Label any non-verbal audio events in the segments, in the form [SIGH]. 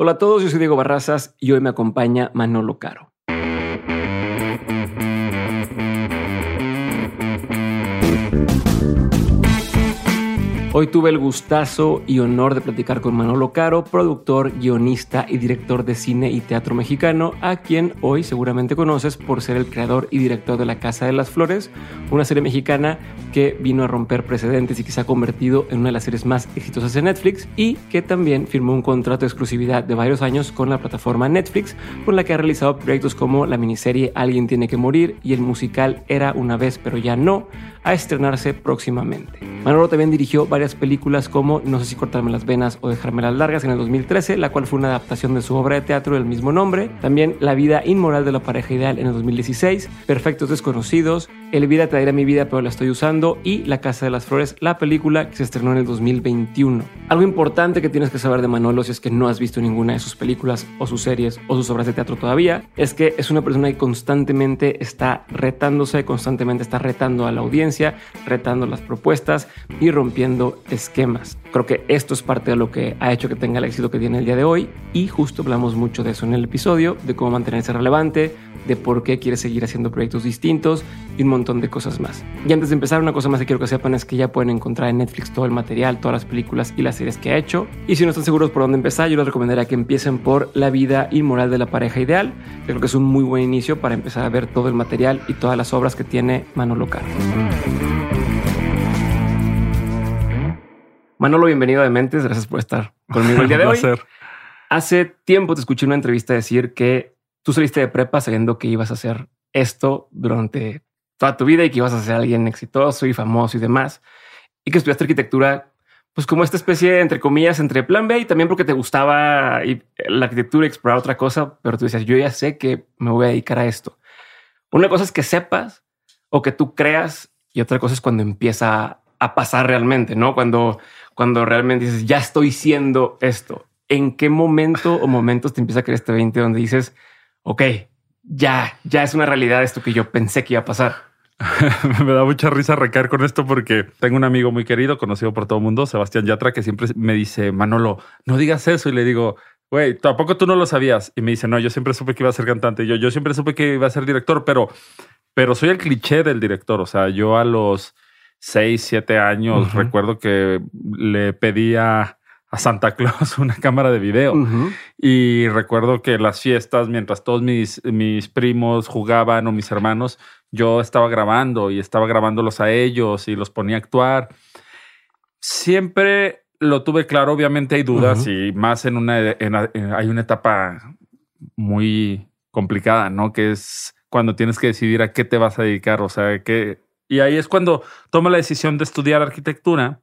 Hola a todos, yo soy Diego Barrazas y hoy me acompaña Manolo Caro. Hoy tuve el gustazo y honor de platicar con Manolo Caro, productor, guionista y director de cine y teatro mexicano, a quien hoy seguramente conoces por ser el creador y director de La Casa de las Flores, una serie mexicana que vino a romper precedentes y que se ha convertido en una de las series más exitosas de Netflix y que también firmó un contrato de exclusividad de varios años con la plataforma Netflix, con la que ha realizado proyectos como la miniserie Alguien tiene que morir y el musical Era una vez pero ya no, a estrenarse próximamente. Manolo también dirigió varias películas como No sé si cortarme las venas o dejarme las largas en el 2013, la cual fue una adaptación de su obra de teatro del mismo nombre. También La vida inmoral de la pareja ideal en el 2016, Perfectos desconocidos, Elvira te daré mi vida pero la estoy usando y La casa de las flores, la película que se estrenó en el 2021. Algo importante que tienes que saber de Manolo si es que no has visto ninguna de sus películas o sus series o sus obras de teatro todavía, es que es una persona que constantemente está retándose, constantemente está retando a la audiencia, retando las propuestas y rompiendo esquemas. Creo que esto es parte de lo que ha hecho que tenga el éxito que tiene el día de hoy y justo hablamos mucho de eso en el episodio, de cómo mantenerse relevante, de por qué quiere seguir haciendo proyectos distintos y un montón de cosas más. Y antes de empezar, una cosa más que quiero que sepan es que ya pueden encontrar en Netflix todo el material, todas las películas y las series que ha hecho. Y si no están seguros por dónde empezar, yo les recomendaría que empiecen por La vida inmoral de la pareja ideal. Yo creo que es un muy buen inicio para empezar a ver todo el material y todas las obras que tiene Manolo Caro. Manolo, bienvenido a Dementes. Gracias por estar conmigo el día de [LAUGHS] hoy. Hace tiempo te escuché en una entrevista decir que tú saliste de prepa sabiendo que ibas a hacer esto durante toda tu vida y que ibas a ser alguien exitoso y famoso y demás. Y que estudiaste arquitectura, pues como esta especie, entre comillas, entre plan B y también porque te gustaba la arquitectura y explorar otra cosa, pero tú decías, yo ya sé que me voy a dedicar a esto. Una cosa es que sepas o que tú creas y otra cosa es cuando empieza a pasar realmente, ¿no? Cuando, cuando realmente dices, ya estoy siendo esto. ¿En qué momento o momentos te empieza a creer este 20 donde dices, ok, ya, ya es una realidad esto que yo pensé que iba a pasar. [LAUGHS] me da mucha risa recaer con esto porque tengo un amigo muy querido, conocido por todo el mundo, Sebastián Yatra, que siempre me dice, Manolo, no digas eso. Y le digo, güey, tampoco tú no lo sabías. Y me dice, no, yo siempre supe que iba a ser cantante. yo, yo siempre supe que iba a ser director, pero, pero soy el cliché del director. O sea, yo a los seis, siete años recuerdo que le pedía a Santa Claus [LAUGHS] una cámara de video. Y recuerdo que las fiestas, mientras todos mis, mis primos jugaban o mis hermanos, yo estaba grabando y estaba grabándolos a ellos y los ponía a actuar. Siempre lo tuve claro, obviamente hay dudas y más en una, hay una etapa muy complicada, ¿no? Que es cuando tienes que decidir a qué te vas a dedicar, o sea, que... Y ahí es cuando tomo la decisión de estudiar arquitectura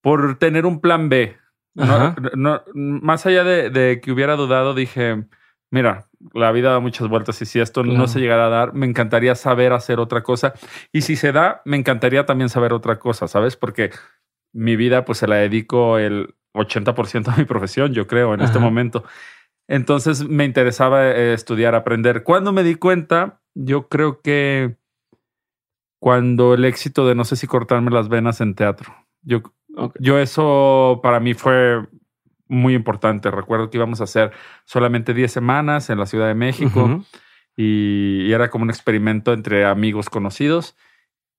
por tener un plan B. más allá de, que hubiera dudado, dije, mira, la vida da muchas vueltas y si esto no se llegara a dar, me encantaría saber hacer otra cosa. Y si se da, me encantaría también saber otra cosa, ¿sabes? Porque mi vida pues se la dedico el 80% a mi profesión, yo creo, en este momento. Entonces me interesaba eh, estudiar, aprender. Cuando me di cuenta, yo creo que cuando el éxito de no sé si cortarme las venas en teatro. Yo yo eso para mí fue muy importante. Recuerdo que íbamos a hacer solamente 10 semanas en la Ciudad de México y, era como un experimento entre amigos conocidos.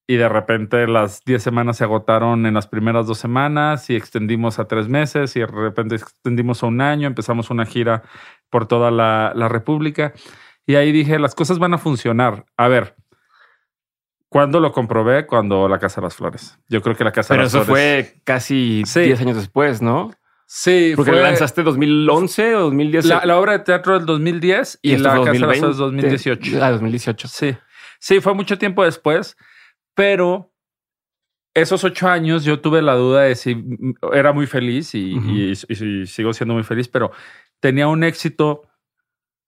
Y de repente las 10 semanas se agotaron en las primeras dos semanas y extendimos a tres meses y de repente extendimos a un año, empezamos una gira por toda la, la República. Y ahí dije, las cosas van a funcionar. A ver, ¿Cuándo lo comprobé? Cuando la Casa de las Flores. Yo creo que la Casa de las Flores. Pero eso fue casi 10 años después, ¿no? Sí, porque lanzaste 2011 o 2010. La, obra de teatro del 2010 y, la Casa de las Flores 2018. Ah, 2018. Sí. Sí, fue mucho tiempo después, pero esos ocho años yo tuve la duda de si era muy feliz y, sigo siendo muy feliz, pero tenía un éxito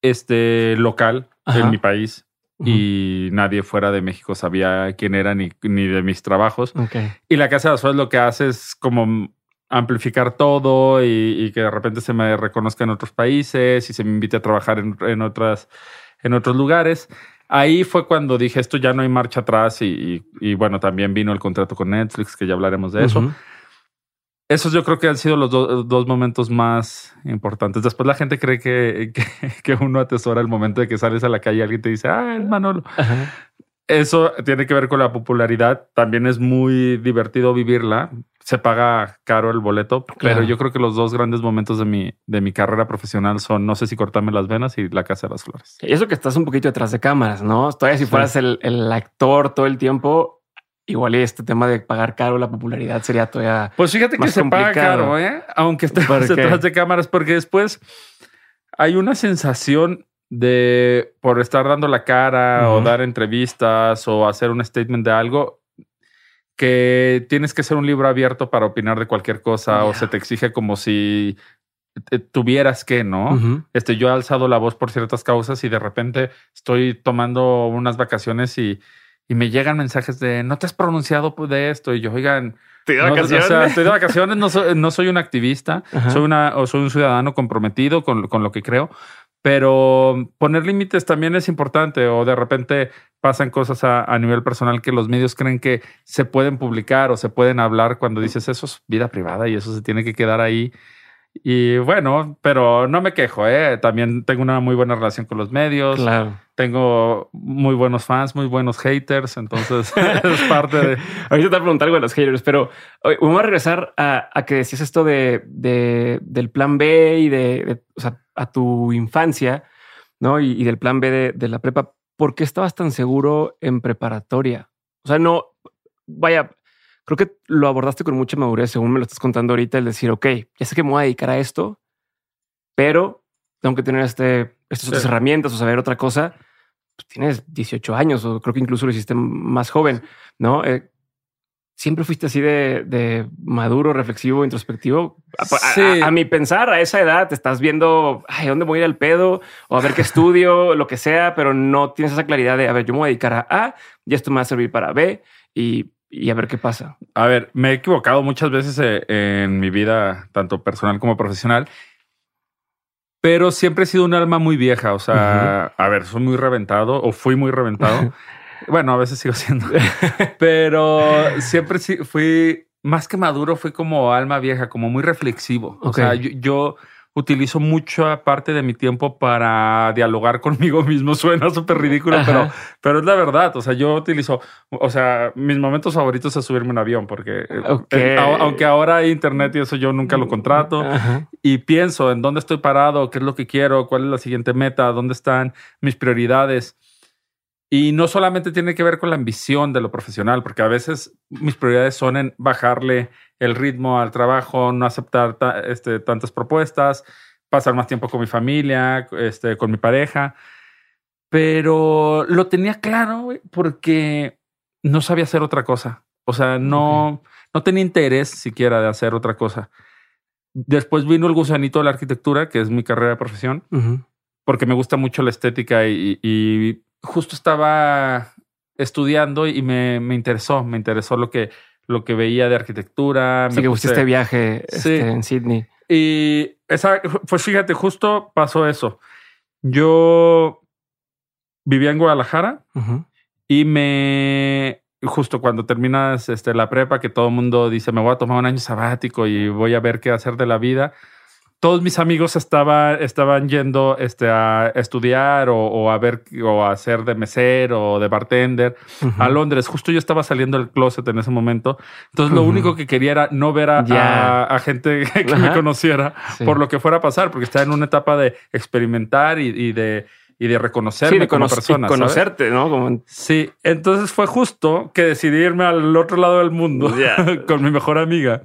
este, local en mi país y nadie fuera de México sabía quién era ni, ni de mis trabajos. Y la Casa de Azules lo que hace es como amplificar todo y, que de repente se me reconozca en otros países y se me invite a trabajar en, otras, en otros lugares. Ahí fue cuando dije, esto ya no hay marcha atrás y, bueno, también vino el contrato con Netflix, que ya hablaremos de eso. Esos yo creo que han sido los dos momentos más importantes. Después la gente cree que, [LAUGHS] que, uno atesora el momento de que sales a la calle y alguien te dice, ah, el Manolo. Eso tiene que ver con la popularidad. También es muy divertido vivirla. Se paga caro el boleto, pero yo creo que los dos grandes momentos de mi, de mi carrera profesional son no sé si cortarme las venas y la casa de las flores. Y eso que estás un poquito detrás de cámaras, ¿no? Todavía si fueras el, el actor todo el tiempo, igual este tema de pagar caro la popularidad sería todavía. Pues fíjate que se paga caro, ¿eh? aunque estés detrás de cámaras, porque después hay una sensación de por estar dando la cara o dar entrevistas o hacer un statement de algo que tienes que ser un libro abierto para opinar de cualquier cosa o se te exige como si tuvieras que, ¿no? Este, yo he alzado la voz por ciertas causas y de repente estoy tomando unas vacaciones y y me llegan mensajes de no te has pronunciado de esto y yo, oigan, estoy de vacaciones, no, estoy de vacaciones. no, soy, no soy un activista, soy una o soy un ciudadano comprometido con, con lo que creo, pero poner límites también es importante o de repente pasan cosas a, a, nivel personal que los medios creen que se pueden publicar o se pueden hablar cuando dices eso es vida privada y eso se tiene que quedar ahí y bueno, pero no me quejo, ¿eh? También tengo una muy buena relación con los medios. Claro. Tengo muy buenos fans, muy buenos haters, entonces [LAUGHS] es parte de... [LAUGHS] Ahorita te voy a preguntar algo de los haters, pero vamos a regresar a, que decías esto de, del plan B y de, o sea, a tu infancia, ¿no? Y, y del plan B de, de la prepa. ¿Por qué estabas tan seguro en preparatoria? O sea, no, vaya, creo que lo abordaste con mucha madurez, según me lo estás contando ahorita, el decir, ok, ya sé que me voy a dedicar a esto, pero tengo que tener este, estas otras herramientas o saber otra cosa. Pues tienes 18 años o creo que incluso lo hiciste más joven, ¿no? Eh, siempre fuiste así de, maduro, reflexivo, introspectivo. A, mi pensar, a esa edad te estás viendo, ay, ¿dónde voy a ir al pedo? O a ver qué [LAUGHS] estudio, lo que sea, pero no tienes esa claridad de, a ver, yo me voy a dedicar a A y esto me va a servir para B. Y y a ver qué pasa. A ver, me he equivocado muchas veces eh, en mi vida, tanto personal como profesional, pero siempre he sido un alma muy vieja. O sea, a ver, soy muy reventado o fui muy reventado. [LAUGHS] bueno, a veces sigo siendo, [LAUGHS] pero siempre fui más que maduro, fui como alma vieja, como muy reflexivo. O sea, yo utilizo mucha parte de mi tiempo para dialogar [LAUGHS] conmigo mismo. Suena súper ridículo, pero, pero es la verdad. O sea, yo utilizo, o sea, mis momentos favoritos es subirme un avión, porque eh, aunque ahora hay internet y eso yo nunca lo contrato y pienso en dónde estoy parado, qué es lo que quiero, cuál es la siguiente meta, dónde están mis prioridades. Y no solamente tiene que ver con la ambición de lo profesional, porque a veces mis prioridades son en bajarle el ritmo al trabajo, no aceptar este, tantas propuestas, pasar más tiempo con mi familia, este, con mi pareja. Pero lo tenía claro porque no sabía hacer otra cosa. O sea, no, no tenía interés siquiera de hacer otra cosa. Después vino el gusanito de la arquitectura, que es mi carrera de profesión, porque me gusta mucho la estética y, justo estaba estudiando y me, me interesó, me interesó lo que lo que veía de arquitectura. Sí, que este viaje en Sydney. Y esa, pues fíjate, justo pasó eso. Yo vivía en Guadalajara y me justo cuando terminas este, la prepa, que todo el mundo dice me voy a tomar un año sabático y voy a ver qué hacer de la vida todos mis amigos estaban, estaban yendo este, a estudiar o, a ver o a hacer de mesero o de bartender a Londres. Justo yo estaba saliendo del closet en ese momento. Entonces lo único que quería era no ver a, gente [LAUGHS] que me conociera por lo que fuera a pasar, porque estaba en una etapa de experimentar y, de y de reconocerme de como persona. Conocerte, ¿no? Sí, entonces fue justo que decidí irme al otro lado del mundo [LAUGHS] con mi mejor amiga.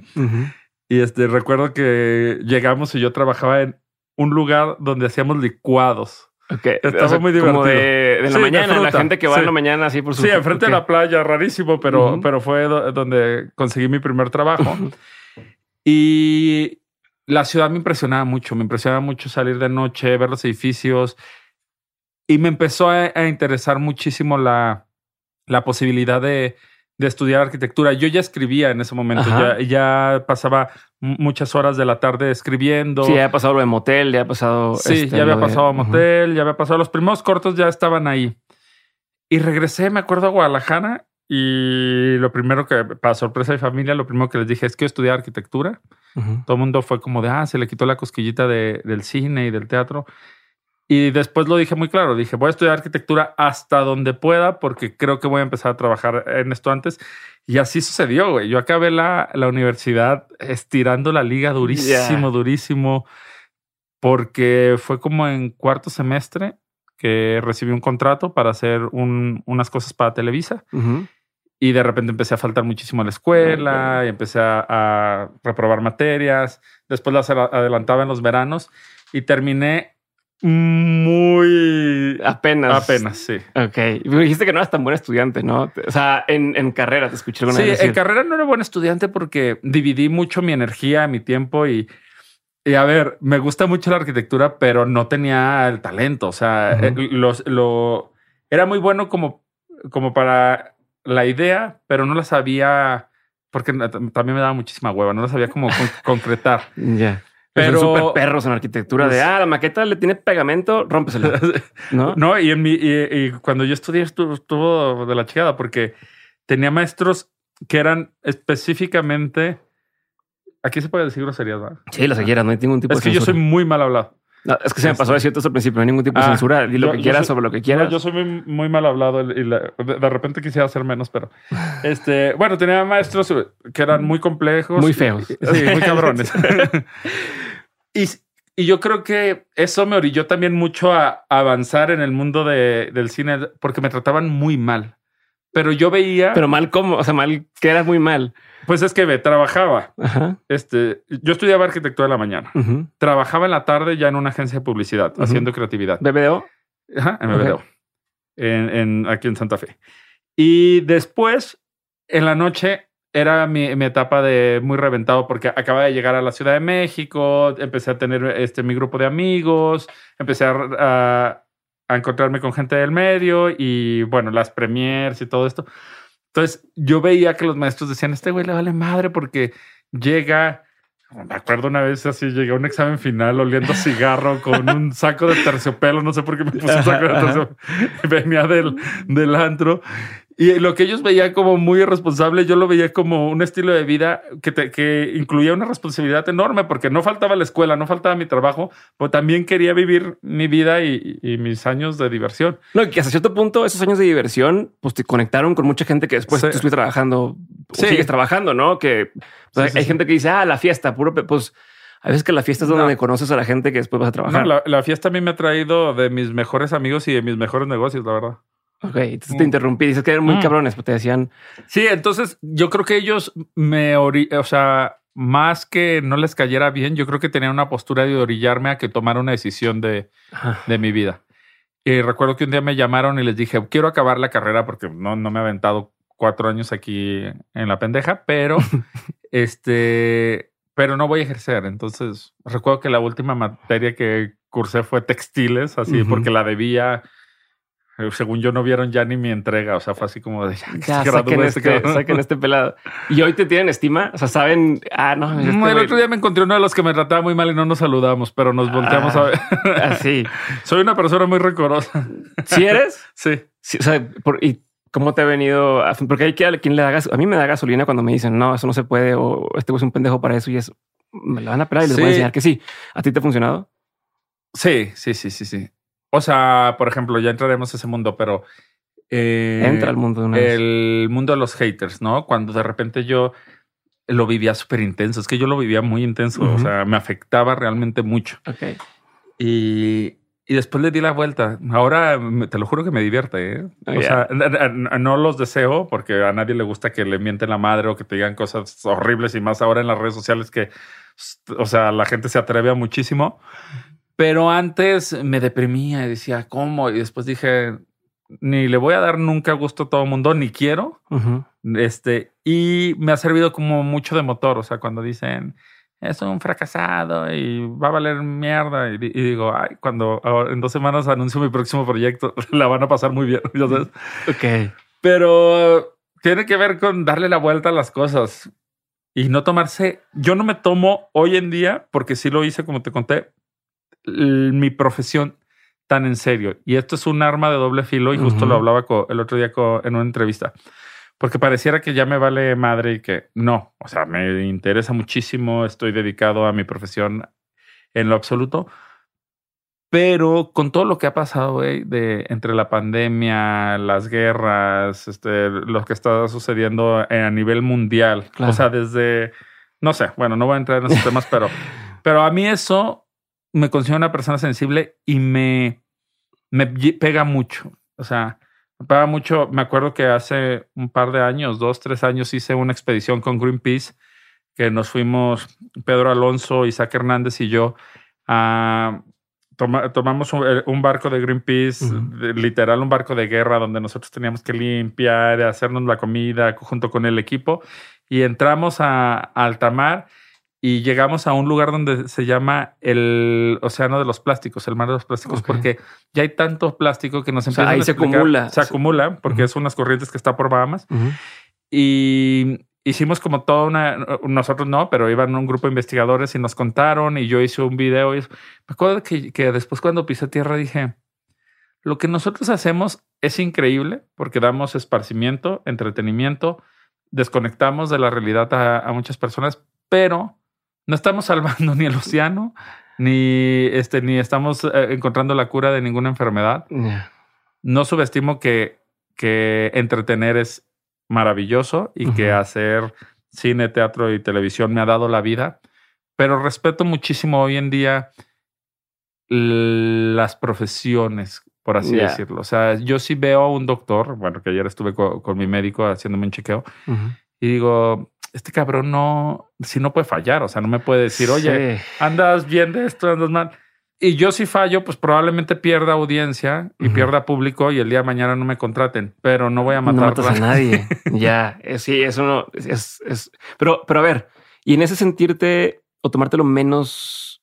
Y este, recuerdo que llegamos y yo trabajaba en un lugar donde hacíamos licuados. Okay. Estaba muy divertido. Como de, la mañana, la gente que va en la mañana así por su... Sí, enfrente de la playa, rarísimo, pero, pero fue donde conseguí mi primer trabajo. y la ciudad me impresionaba mucho, me impresionaba mucho salir de noche, ver los edificios. Y me empezó a, interesar muchísimo la, la posibilidad de, de estudiar arquitectura. Yo ya escribía en ese momento, ya, ya, pasaba muchas horas de la tarde escribiendo. Sí, ya había pasado lo de motel, ya ha pasado. Sí, este, ya había pasado a motel, ya había pasado. Los primeros cortos ya estaban ahí. Y regresé, me acuerdo, a Guadalajara Y lo primero que, para sorpresa de familia, lo primero que les dije es que estudiar arquitectura. Todo el mundo fue como de, ah, se le quitó la cosquillita de, del cine y del teatro. Y después lo dije muy claro, dije, voy a estudiar arquitectura hasta donde pueda porque creo que voy a empezar a trabajar en esto antes. Y así sucedió, güey. Yo acabé la, la universidad estirando la liga durísimo, durísimo, porque fue como en cuarto semestre que recibí un contrato para hacer un, unas cosas para Televisa. Y de repente empecé a faltar muchísimo a la escuela y empecé a, reprobar materias. Después las adelantaba en los veranos y terminé muy apenas. Apenas, sí. Ok. Dijiste que no eras tan buen estudiante, ¿no? O sea, en, en carrera te escuché alguna Sí, en carrera no era buen estudiante porque dividí mucho mi energía, mi tiempo y, y a ver, me gusta mucho la arquitectura, pero no tenía el talento. O sea, eh, los, lo era muy bueno como, como para la idea, pero no la sabía porque también me daba muchísima hueva, no la sabía cómo concretar. [LAUGHS] Ya. Pero son súper perros en arquitectura de ah, la maqueta le tiene pegamento, rómpesela. [LAUGHS] No, no, y en mi y, cuando yo estudié estuvo, de la chingada porque tenía maestros que eran específicamente aquí se puede decir groserías, ¿verdad? Sí, las quieras, no hay ningún tipo es que yo soy muy mal hablado es que se me pasó a decir esto al principio, no hay ningún tipo de ah, censura. Di lo que quieras sobre lo que quieras. yo soy muy, mal hablado y de, repente quisiera hacer menos, pero este, bueno, tenía maestros que eran muy complejos. Muy feos. sí, muy cabrones. [LAUGHS] [LAUGHS] y, y, yo creo que eso me orilló también mucho a, avanzar en el mundo del cine porque me trataban muy mal. Pero yo veía. Pero mal, ¿cómo? O sea, mal, que era muy mal. Pues es que me trabajaba. Este, yo estudiaba arquitectura en la mañana. Trabajaba en la tarde ya en una agencia de publicidad, haciendo creatividad. ¿BBDO? Ajá, en BBDO. En, aquí en Santa Fe. Y después, en la noche, era mi, etapa de muy reventado porque acababa de llegar a la Ciudad de México, empecé a tener este, mi grupo de amigos, empecé a, a encontrarme con gente del medio y bueno, las premiers y todo esto. Entonces yo veía que los maestros decían, este güey le vale madre porque llega, me acuerdo una vez así, llegué a un examen final oliendo cigarro con un saco de terciopelo, no sé por qué me puse un saco de terciopelo, venía del, del antro y lo que ellos veían como muy irresponsable, yo lo veía como un estilo de vida que, que incluía una responsabilidad enorme, porque no faltaba la escuela, no faltaba mi trabajo, pero también quería vivir mi vida y, mis años de diversión. No, que hasta cierto punto esos años de diversión pues te conectaron con mucha gente que después sí. tú trabajando, sigues trabajando, ¿no? Que hay gente que dice, ah, la fiesta, puro, pues... A veces que la fiesta es donde conoces a la gente que después vas a trabajar. No, la, fiesta a mí me ha traído de mis mejores amigos y de mis mejores negocios, la verdad. Ok, entonces te mm. interrumpí. Dices que eran muy mm. cabrones, pero te decían. Sí, entonces yo creo que ellos me, o sea, más que no les cayera bien, yo creo que tenían una postura de orillarme a que tomara una decisión de, de mi vida. Y recuerdo que un día me llamaron y les dije, quiero acabar la carrera porque no, no me he aventado cuatro años aquí en la pendeja, pero [LAUGHS] este, pero no voy a ejercer. Entonces recuerdo que la última materia que cursé fue textiles, así porque la debía según yo no vieron ya ni mi entrega, o sea, fue así como de ya, saquen, este, saquen este pelado. Y hoy te tienen estima, o sea, saben, ah, no. Este el otro día me encontré uno de los que me trataba muy mal y no nos saludamos, pero nos volteamos a ver. Así. [LAUGHS] Soy una persona muy recorosa. ¿Sí eres? Sí. o sea, ¿y cómo te ha venido? Porque hay que quien le da gas, a mí me da gasolina cuando me dicen, no, eso no se puede, o este es un pendejo para eso y eso. Me la van a pelar y les voy a enseñar que sí. ¿A ti te ha funcionado? Sí, sí, sí, sí, sí. O sea, por ejemplo, ya entraremos a ese mundo, pero... Eh, Entra al mundo de una El mundo de los haters, ¿no? Cuando de repente yo lo vivía súper intenso. Es que yo lo vivía muy intenso. O sea, me afectaba realmente mucho. Ok. Y, y, después le di la vuelta. Ahora te lo juro que me divierte. ¿eh? Oh, o sea, no los deseo porque a nadie le gusta que le mienten la madre o que te digan cosas horribles y más ahora en las redes sociales que, o sea, la gente se atreve a muchísimo. Pero antes me deprimía y decía, ¿cómo? Y después dije, ni le voy a dar nunca gusto a todo el mundo, ni quiero. Este, y me ha servido como mucho de motor. O sea, cuando dicen, es un fracasado y va a valer mierda. Y, digo, ay, cuando en dos semanas anuncio mi próximo proyecto, [LAUGHS] la van a pasar muy bien. [LAUGHS] Ok. Pero tiene que ver con darle la vuelta a las cosas y no tomarse. Yo no me tomo hoy en día, porque sí lo hice, como te conté, mi profesión tan en serio. Y esto es un arma de doble filo y justo lo hablaba el otro día en una entrevista. porque pareciera que ya me vale madre y que no, o sea, me interesa muchísimo, estoy dedicado a mi profesión en lo absoluto, pero con todo lo que ha pasado, güey, de entre la pandemia, las guerras, este, lo que está sucediendo a nivel mundial, o sea, desde, no sé, bueno, no voy a entrar en esos temas, pero, pero a mí eso me considero una persona sensible y me, me pega mucho. O sea, me pega mucho. Me acuerdo que hace un par de años, dos, tres años, hice una expedición con Greenpeace que nos fuimos Pedro Alonso, Isaac Hernández y yo a tomamos eh, un, barco de Greenpeace, literal un barco de guerra donde nosotros teníamos que limpiar, hacernos la comida junto con el equipo y entramos a, alta mar y llegamos a un lugar donde se llama el océano de los plásticos, el mar de los plásticos, porque ya hay tanto plástico que nos empieza ahí se acumula. Se acumula porque es unas corrientes que está por Bahamas. Y hicimos como toda una, nosotros no, pero iban un grupo de investigadores y nos contaron y yo hice un video. Y me acuerdo que, que después cuando pisé tierra dije, lo que nosotros hacemos es increíble porque damos esparcimiento, entretenimiento, desconectamos de la realidad a, muchas personas, pero no estamos salvando [LAUGHS] ni el océano, ni, este, ni estamos eh, encontrando la cura de ninguna enfermedad. No subestimo que, que entretener es maravilloso y que hacer cine, teatro y televisión me ha dado la vida, pero respeto muchísimo hoy en día las profesiones, por así decirlo. O sea, yo sí veo a un doctor, bueno, que ayer estuve con, mi médico haciéndome un chequeo y digo, este cabrón no, si no puede fallar, o sea, no me puede decir, oye, andas bien de esto, andas mal. Y yo si fallo, pues probablemente pierda audiencia y pierda público y el día de mañana no me contraten, pero no voy a matar a nadie. [LAUGHS] ya, eh, sí, eso no es, es, pero, pero a ver, y en ese sentirte o tomártelo menos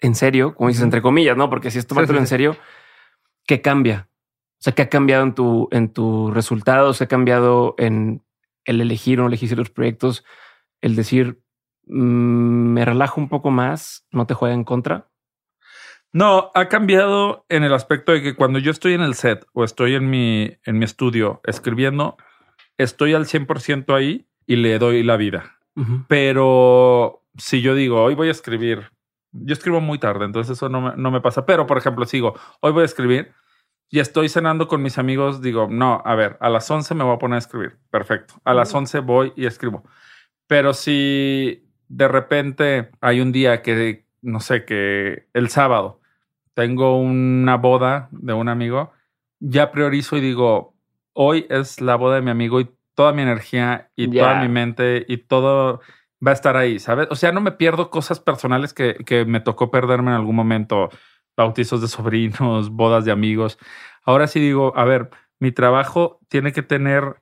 en serio, como dices, entre comillas, no? Porque si es tomártelo en serio, ¿qué cambia? O sea, ¿qué ha cambiado en tu, en tus resultados? ¿Qué ha cambiado en el elegir o no elegir los proyectos? El decir, mm, me relajo un poco más, no te juega en contra. No, ha cambiado en el aspecto de que cuando yo estoy en el set o estoy en mi, en mi estudio escribiendo, estoy al 100% ahí y le doy la vida. Pero si yo digo, hoy voy a escribir, yo escribo muy tarde, entonces eso no me, no me pasa. Pero, por ejemplo, sigo, hoy voy a escribir y estoy cenando con mis amigos, digo, no, a ver, a las 11 me voy a poner a escribir. Perfecto. A las 11 voy y escribo. Pero si de repente hay un día que, no sé, que el sábado tengo una boda de un amigo, ya priorizo y digo, hoy es la boda de mi amigo y toda mi energía y toda mi mente y todo va a estar ahí, ¿sabes? O sea, no me pierdo cosas personales que, que me tocó perderme en algún momento, bautizos de [LAUGHS] sobrinos, bodas de amigos. Ahora sí digo, a ver, mi trabajo tiene que tener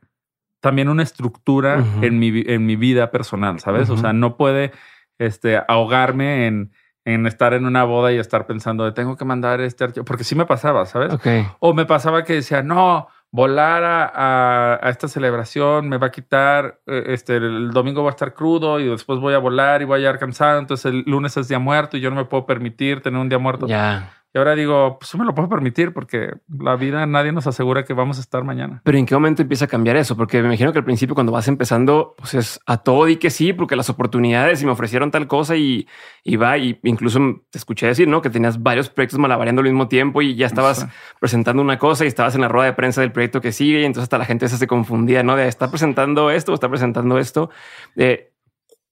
también una estructura en, mi, en mi vida personal, ¿sabes? O sea, no puede este, ahogarme en en estar en una boda y estar pensando de tengo que mandar este archivo, porque sí me pasaba, ¿sabes? O me pasaba que decía, no, volar a, a, esta celebración me va a quitar, eh, este, el domingo va a estar crudo y después voy a volar y voy a llegar cansado, entonces el lunes es día muerto y yo no me puedo permitir tener un día muerto. Ya. Y ahora digo, pues me lo puedo permitir porque la vida nadie nos asegura que vamos a estar mañana. Pero ¿en qué momento empieza a cambiar eso? Porque me imagino que al principio cuando vas empezando, pues es a todo y que sí, porque las oportunidades y me ofrecieron tal cosa y, y va, y incluso te escuché decir, ¿no? Que tenías varios proyectos malabareando al mismo tiempo y ya estabas presentando una cosa y estabas en la rueda de prensa del proyecto que sigue y entonces hasta la gente se confundía, ¿no? De estar presentando esto o está presentando esto. Eh,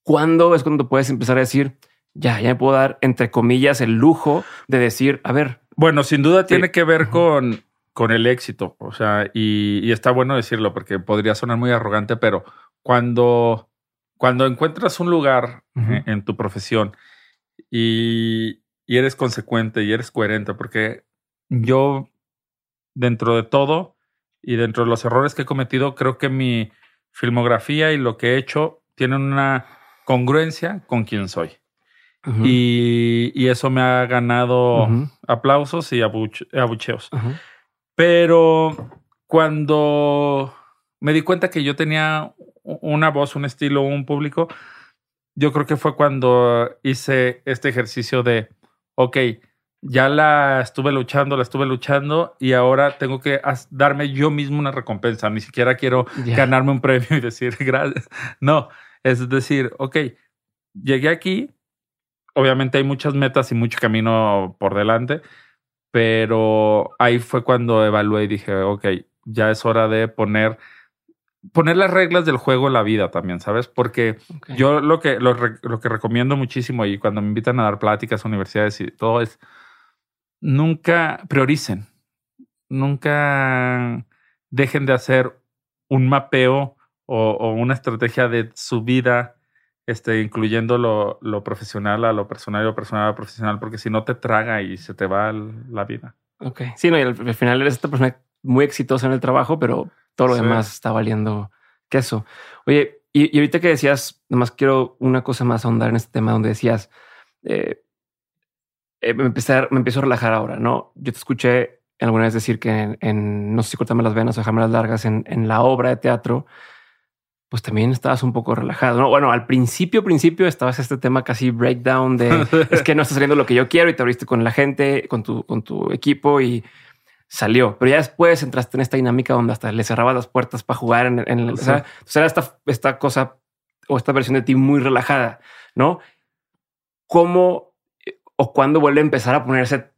¿Cuándo es cuando puedes empezar a decir, ya, ya me puedo dar, entre comillas, el lujo de decir, a ver. Bueno, sin duda tiene que ver con, con el éxito. O sea, y, está bueno decirlo porque podría sonar muy arrogante, pero cuando, cuando encuentras un lugar en, tu profesión y, y eres consecuente y eres coherente, porque yo, dentro de todo y dentro de los errores que he cometido, creo que mi filmografía y lo que he hecho tienen una congruencia con quien soy y, eso me ha ganado aplausos y abucheos. Pero cuando me di cuenta que yo tenía una voz, un estilo, un público, yo creo que fue cuando hice este ejercicio de, ok, ya la estuve luchando, la estuve luchando y ahora tengo que darme yo mismo una recompensa. Ni siquiera quiero ganarme un [LAUGHS] premio y decir gracias. No, es decir, ok, llegué aquí. Obviamente hay muchas metas y mucho camino por delante, pero ahí fue cuando evalué y dije, ok, ya es hora de poner poner las reglas del juego en la vida también, ¿sabes? Porque yo lo que, lo, lo, que recomiendo muchísimo y cuando me invitan a dar pláticas a universidades y todo es nunca prioricen, nunca dejen de hacer un mapeo o, una estrategia de su vida, este, incluyendo lo, lo, profesional a lo personal y lo personal a lo profesional, porque si no te traga y se te va la vida. Ok. Sí, no, y al, final eres esta persona muy exitosa en el trabajo, pero todo lo demás está valiendo queso. Oye, y, ahorita que decías, nomás quiero una cosa más ahondar en este tema donde decías, eh, eh, me, empecé me empiezo a relajar ahora, ¿no? Yo te escuché alguna vez decir que en, no sé si cortarme las venas o dejarme las largas en, en, la obra de teatro, pues también estabas un poco relajado, ¿no? Bueno, al principio, principio estabas este tema casi breakdown de [LAUGHS] es que no está saliendo lo que yo quiero y te abriste con la gente, con tu, con tu equipo y salió. Pero ya después entraste en esta dinámica donde hasta le cerrabas las puertas para jugar en, el... O sea, era esta, esta cosa o esta versión de ti muy relajada, ¿no? ¿Cómo o cuando vuelve a empezar a ponerse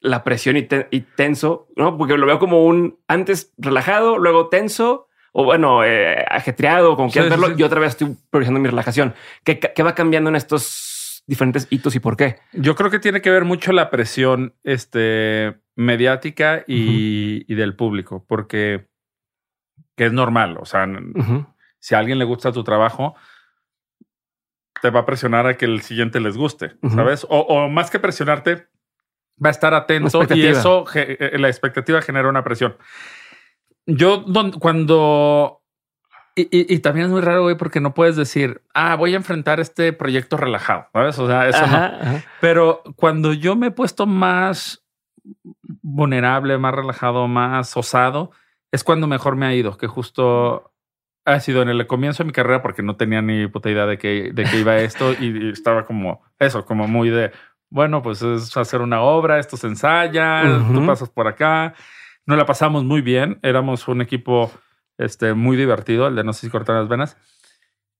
la presión y, tenso, ¿no? Porque lo veo como un antes relajado, luego tenso, o bueno, eh, ajetreado, como quieras verlo, y otra vez estoy priorizando mi relajación. ¿Qué, va cambiando en estos diferentes hitos y por qué? Yo creo que tiene que ver mucho la presión este, mediática y, del público, porque que es normal. O sea, si a alguien le gusta tu trabajo, te va a presionar a que el siguiente les guste, ¿sabes? O, más que presionarte, va a estar atento y eso, eh, la expectativa genera una presión. Yo cuando... Y, también es muy raro, güey, porque no puedes decir, ah, voy a enfrentar este proyecto relajado, ¿sabes? O sea, eso no. Pero cuando yo me he puesto más vulnerable, más relajado, más osado, es cuando mejor me ha ido, que justo ha sido en el comienzo de mi carrera porque no tenía ni puta idea de que, de qué iba esto y estaba como eso, como muy de, bueno, pues es hacer una obra, esto se ensaya, tú pasas por acá. Nos la pasamos muy bien, éramos un equipo este, muy divertido, el de no sé si cortar las venas.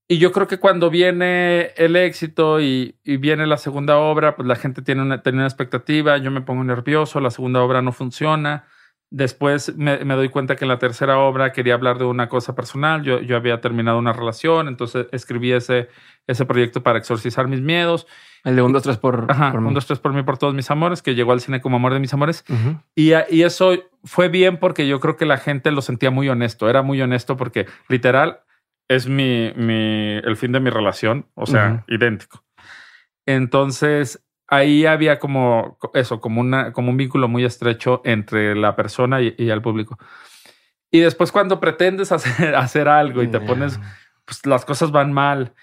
Y yo creo que cuando viene el éxito y, viene la segunda obra, pues la gente tiene una, tiene una expectativa, yo me pongo nervioso, la segunda obra no funciona Después me, doy cuenta que en la tercera obra quería hablar de una cosa personal. Yo, yo había terminado una relación, entonces escribí ese, ese proyecto para exorcizar mis miedos. El de un, dos, tres por, Ajá, por mí. Un, dos, tres por mí, por todos mis amores, que llegó al cine como amor de mis amores. y, y, eso fue bien porque yo creo que la gente lo sentía muy honesto. Era muy honesto porque literal es mi, mi el fin de mi relación, o sea, idéntico. Entonces, ahí había como eso, como, una, como un vínculo muy estrecho entre la persona y, el público. Y después cuando pretendes [LAUGHS] hacer, hacer algo y te pones, pues las cosas van mal.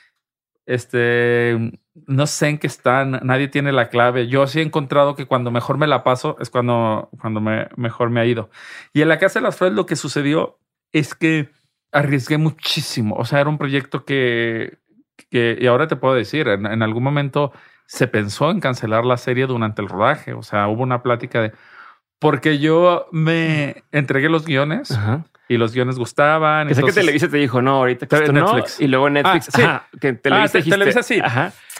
Este, no sé en qué están, nadie tiene la clave. Yo sí he encontrado que cuando mejor me la paso es cuando, cuando me, mejor me ha ido. Y en la Casa de las Flores lo que sucedió es que arriesgué muchísimo. O sea, era un proyecto que, que y ahora te puedo decir, en algún momento se pensó en cancelar la serie durante el rodaje. O sea, hubo una plática de... Porque yo me entregué los guiones y los guiones gustaban. Sé que Televisa te dijo, no, ahorita que Netflix. Y luego Netflix, ah, sí. que Televisa, ah, Televisa sí.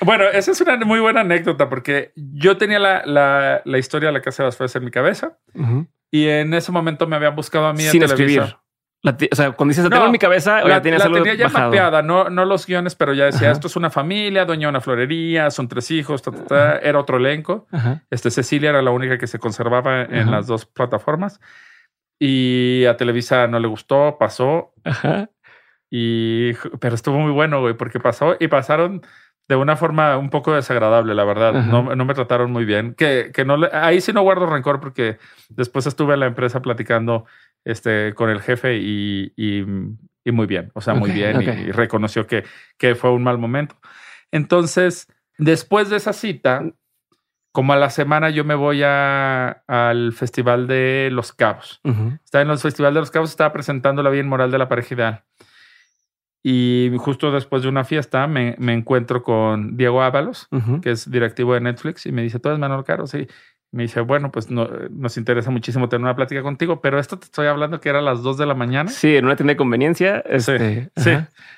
Bueno, esa es una muy buena anécdota porque yo tenía la, la, la historia de la Casa de las Flores en mi cabeza y en ese momento me habían buscado a mí Sin Televisa o sea, cuando dices, tengo en mi cabeza, la, tienes la tenía ya mapeada, no, no los guiones, pero ya decía, esto es una familia, dueña de una florería, son tres hijos, era otro elenco. Este Cecilia era la única que se conservaba en las dos plataformas. Y a Televisa no le gustó, pasó. Y, pero estuvo muy bueno, güey, porque pasó y pasaron de una forma un poco desagradable, la verdad. No, no, me trataron muy bien. Que, que no ahí sí no guardo rencor porque después estuve en la empresa platicando este, con el jefe y, y, muy bien, o sea, muy bien y, reconoció que, que fue un mal momento. Entonces, después de esa cita, como a la semana yo me voy a, al Festival de Los Cabos. Estaba en el Festival de Los Cabos, estaba presentando la bien moral de la pareja ideal. Y justo después de una fiesta me, me encuentro con Diego Ábalos, que es directivo de Netflix, y me dice, ¿tú eres Manuel Caro? Sí. Me dice, bueno, pues no, nos interesa muchísimo tener una plática contigo, pero esto te estoy hablando que era a las 2 de la mañana. Sí, en una tienda de conveniencia. Este, sí, sí.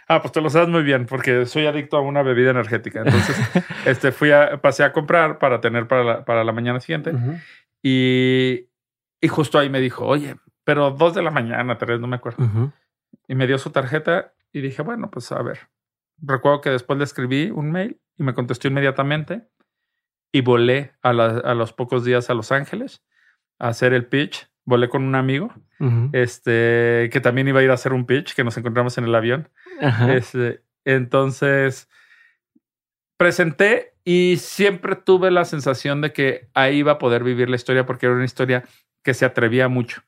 Ah, pues te lo sabes muy bien, porque soy adicto a una bebida energética. Entonces, [LAUGHS] este, fui a, pasé a comprar para tener para la, para la mañana siguiente. y, y, justo ahí me dijo, oye, pero 2 de la mañana, tres, no me acuerdo. Y me dio su tarjeta y dije, bueno, pues a ver. Recuerdo que después le escribí un mail y me contestó inmediatamente y volé a, los pocos días a Los Ángeles a hacer el pitch. Volé con un amigo este, que también iba a ir a hacer un pitch, que nos encontramos en el avión. Este, entonces, presenté y siempre tuve la sensación de que ahí iba a poder vivir la historia porque era una historia que se atrevía mucho.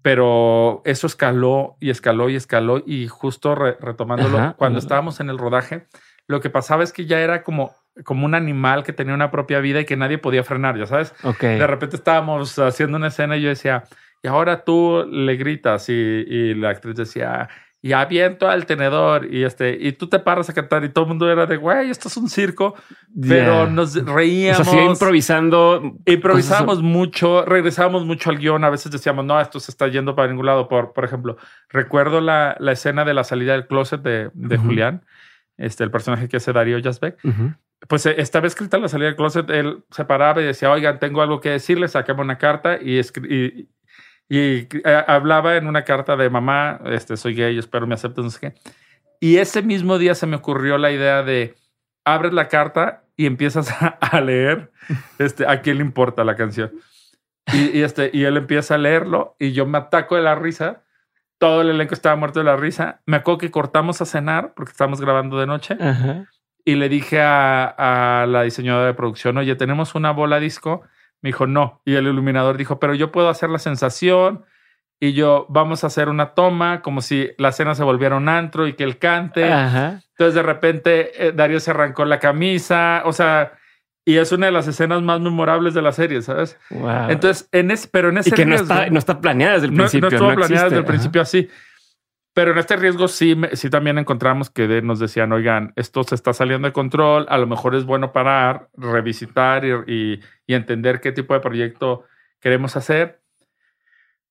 Pero eso escaló y escaló y escaló y justo retomándolo, cuando estábamos en el rodaje, lo que pasaba es que ya era como como un animal que tenía una propia vida y que nadie podía frenar, ya sabes. De repente estábamos haciendo una escena y yo decía, y ahora tú le gritas y, la actriz decía, y aviento al tenedor y este, y tú te paras a cantar y todo el mundo era de, güey, esto es un circo, pero nos reíamos. O improvisando. Improvisábamos mucho, regresábamos mucho al guion, a veces decíamos, no, esto se está yendo para ningún lado. Por, por ejemplo, recuerdo la, la escena de la salida del closet de, de Julián, este, el personaje que hace Darío Jasbeck pues eh, estaba escrita la salida del closet, él se paraba y decía, oigan, tengo algo que decirle, sacaba una carta y, y, y, eh, hablaba en una carta de mamá, este, soy gay, espero me acepten, no sé qué. Y ese mismo día se me ocurrió la idea de, abres la carta y empiezas [LAUGHS] a, leer este, a quién le importa la canción. Y, este, y él empieza a leerlo y yo me ataco de la risa. Todo el elenco estaba muerto de la risa. Me acuerdo que cortamos a cenar porque estábamos grabando de noche. Ajá y le dije a, la diseñadora de producción, oye, tenemos una bola disco. Me dijo, no. Y el iluminador dijo, pero yo puedo hacer la sensación. Y yo, vamos a hacer una toma como si la escena se volviera un antro y que él cante. Entonces de repente eh, Darío se arrancó la camisa. O sea, y es una de las escenas más memorables de la serie, ¿sabes? Entonces, en ese, pero en ese y que no está, no está planeada desde el principio. No, estuvo planeada desde el principio así. Pero en este riesgo sí, sí también encontramos que nos decían, oigan, esto se está saliendo de control, a lo mejor es bueno parar, revisitar y, entender qué tipo de proyecto queremos hacer.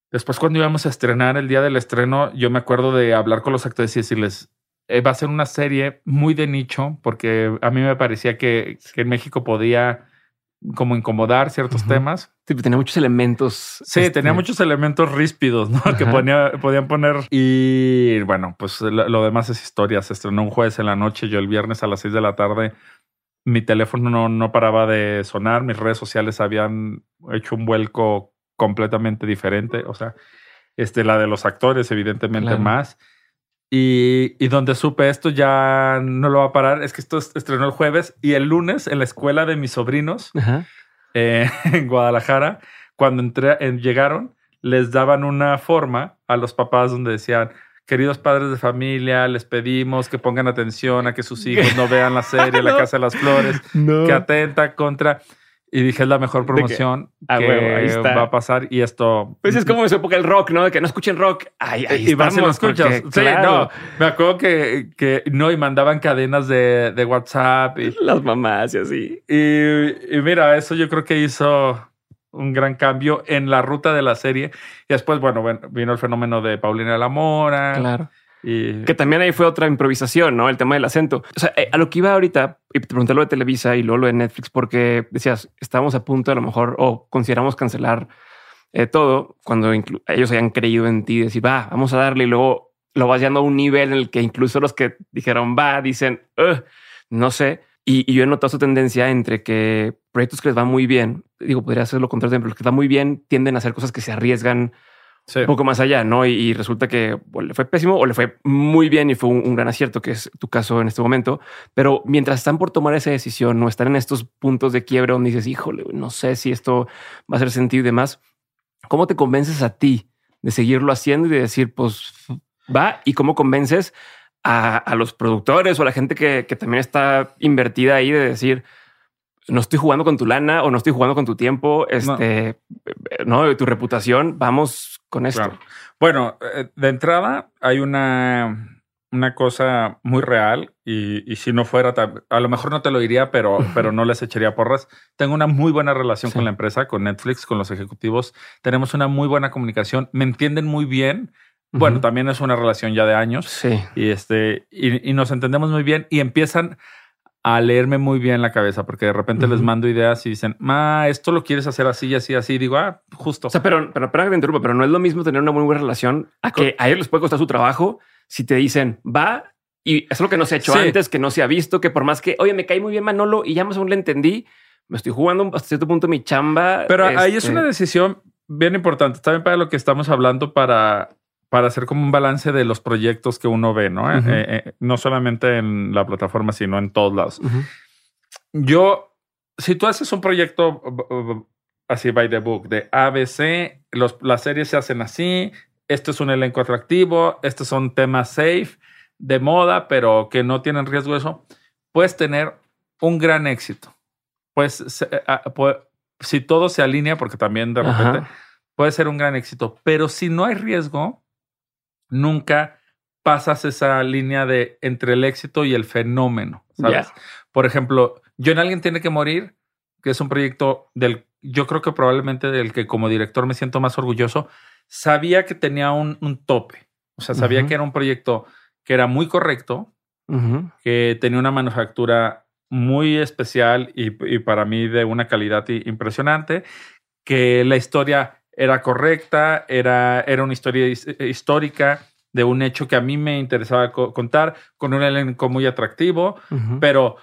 Después cuando íbamos a estrenar el día del estreno, yo me acuerdo de hablar con los actores y decirles, eh, va a ser una serie muy de nicho, porque a mí me parecía que, que en México podía como incomodar ciertos temas. Sí, tenía muchos elementos. Sí, este, tenía muchos elementos ríspidos, ¿no? [LAUGHS] Que ponía, podían poner. Y bueno, pues lo, demás es historia. Se estrenó un jueves en la noche, yo el viernes a las seis de la tarde. Mi teléfono no, no paraba de sonar, mis redes sociales habían hecho un vuelco completamente diferente. O sea, este, la de los actores, evidentemente más. Y, y, donde supe esto ya no lo va a parar, es que esto estrenó el jueves y el lunes en la escuela de mis sobrinos eh, [LAUGHS] en Guadalajara, cuando entré, llegaron, les daban una forma a los papás donde decían, queridos padres de familia, les pedimos que pongan atención a que sus hijos no vean la serie [LAUGHS] La Casa de las Flores, que atenta contra... Y dije, es la mejor promoción que, va a pasar. Y esto. Pues es como en su época el rock, ¿no? De que no escuchen rock. Ay, ahí y vas y lo escuchas. sí, no. Me acuerdo que, que no, y mandaban cadenas de, de WhatsApp. Y, Las mamás y así. Y, y, mira, eso yo creo que hizo un gran cambio en la ruta de la serie. Y después, bueno, bueno vino el fenómeno de Paulina de la Mora. Claro. Que también ahí fue otra improvisación, ¿no? El tema del acento. O sea, eh, a lo que iba ahorita, y te pregunté lo de Televisa y luego lo de Netflix, porque decías, estábamos a punto a lo mejor, o consideramos cancelar eh, todo, cuando ellos hayan creído en ti, decir, va, vamos a darle, y luego lo vas llevando a un nivel en el que incluso los que dijeron, va, dicen, no sé. Y, yo he notado su tendencia entre que proyectos que les van muy bien, digo, podría ser lo contrario, pero los que van muy bien tienden a hacer cosas que se arriesgan un poco más allá, ¿no? Y, resulta que le fue pésimo o le fue muy bien y fue un, gran acierto, que es tu caso en este momento. Pero mientras están por tomar esa decisión, no están en estos puntos de quiebre donde dices, híjole, no sé si esto va a hacer sentido y demás, ¿cómo te convences a ti de seguirlo haciendo y de decir, pues va? ¿Y cómo convences a, los productores o a la gente que, que también está invertida ahí de decir, no estoy jugando con tu lana o no estoy jugando con tu tiempo, este, no, no tu reputación. Vamos con esto. Bueno, eh, de entrada hay una una cosa muy real y, si no fuera, a lo mejor no te lo diría, pero, pero no les echaría porras. Tengo una muy buena relación con la empresa, con Netflix, con los ejecutivos. Tenemos una muy buena comunicación. Me entienden muy bien. Bueno, también es una relación ya de años. Sí. Y, este, y, nos entendemos muy bien y empiezan a leerme muy bien la cabeza, porque de repente les mando ideas y dicen, ma, esto lo quieres hacer así, así, así. digo, ah, justo. O sea, pero, pero, pero, pero no es lo mismo tener una muy buena relación a que a ellos les puede costar su trabajo si te dicen va y es lo que no se ha hecho antes, que no se ha visto, que por más que, oye, me cae muy bien Manolo y ya más aún le entendí, me estoy jugando hasta cierto punto mi chamba. Pero ahí es una este decisión bien importante, también para lo que estamos hablando, para, para hacer como un balance de los proyectos que uno ve, ¿no? Eh, eh, no solamente en la plataforma, sino en todos lados. Yo, si tú haces un proyecto así by the book de ABC, los, las series se hacen así, esto es un elenco atractivo, estos son temas safe, de moda, pero que no tienen riesgo eso, puedes tener un gran éxito. Pues si todo se alinea, porque también de repente puede ser un gran éxito, pero si no hay riesgo, nunca pasas esa línea de entre el éxito y el fenómeno, ¿sabes? Por ejemplo, yo en alguien tiene que morir, que es un proyecto del, yo creo que probablemente del que como director me siento más orgulloso, sabía que tenía un, tope. O sea, sabía que era un proyecto que era muy correcto, que tenía una manufactura muy especial y, para mí de una calidad impresionante, que la historia era correcta, era, era una historia histórica de un hecho que a mí me interesaba contar, con un elenco muy atractivo, pero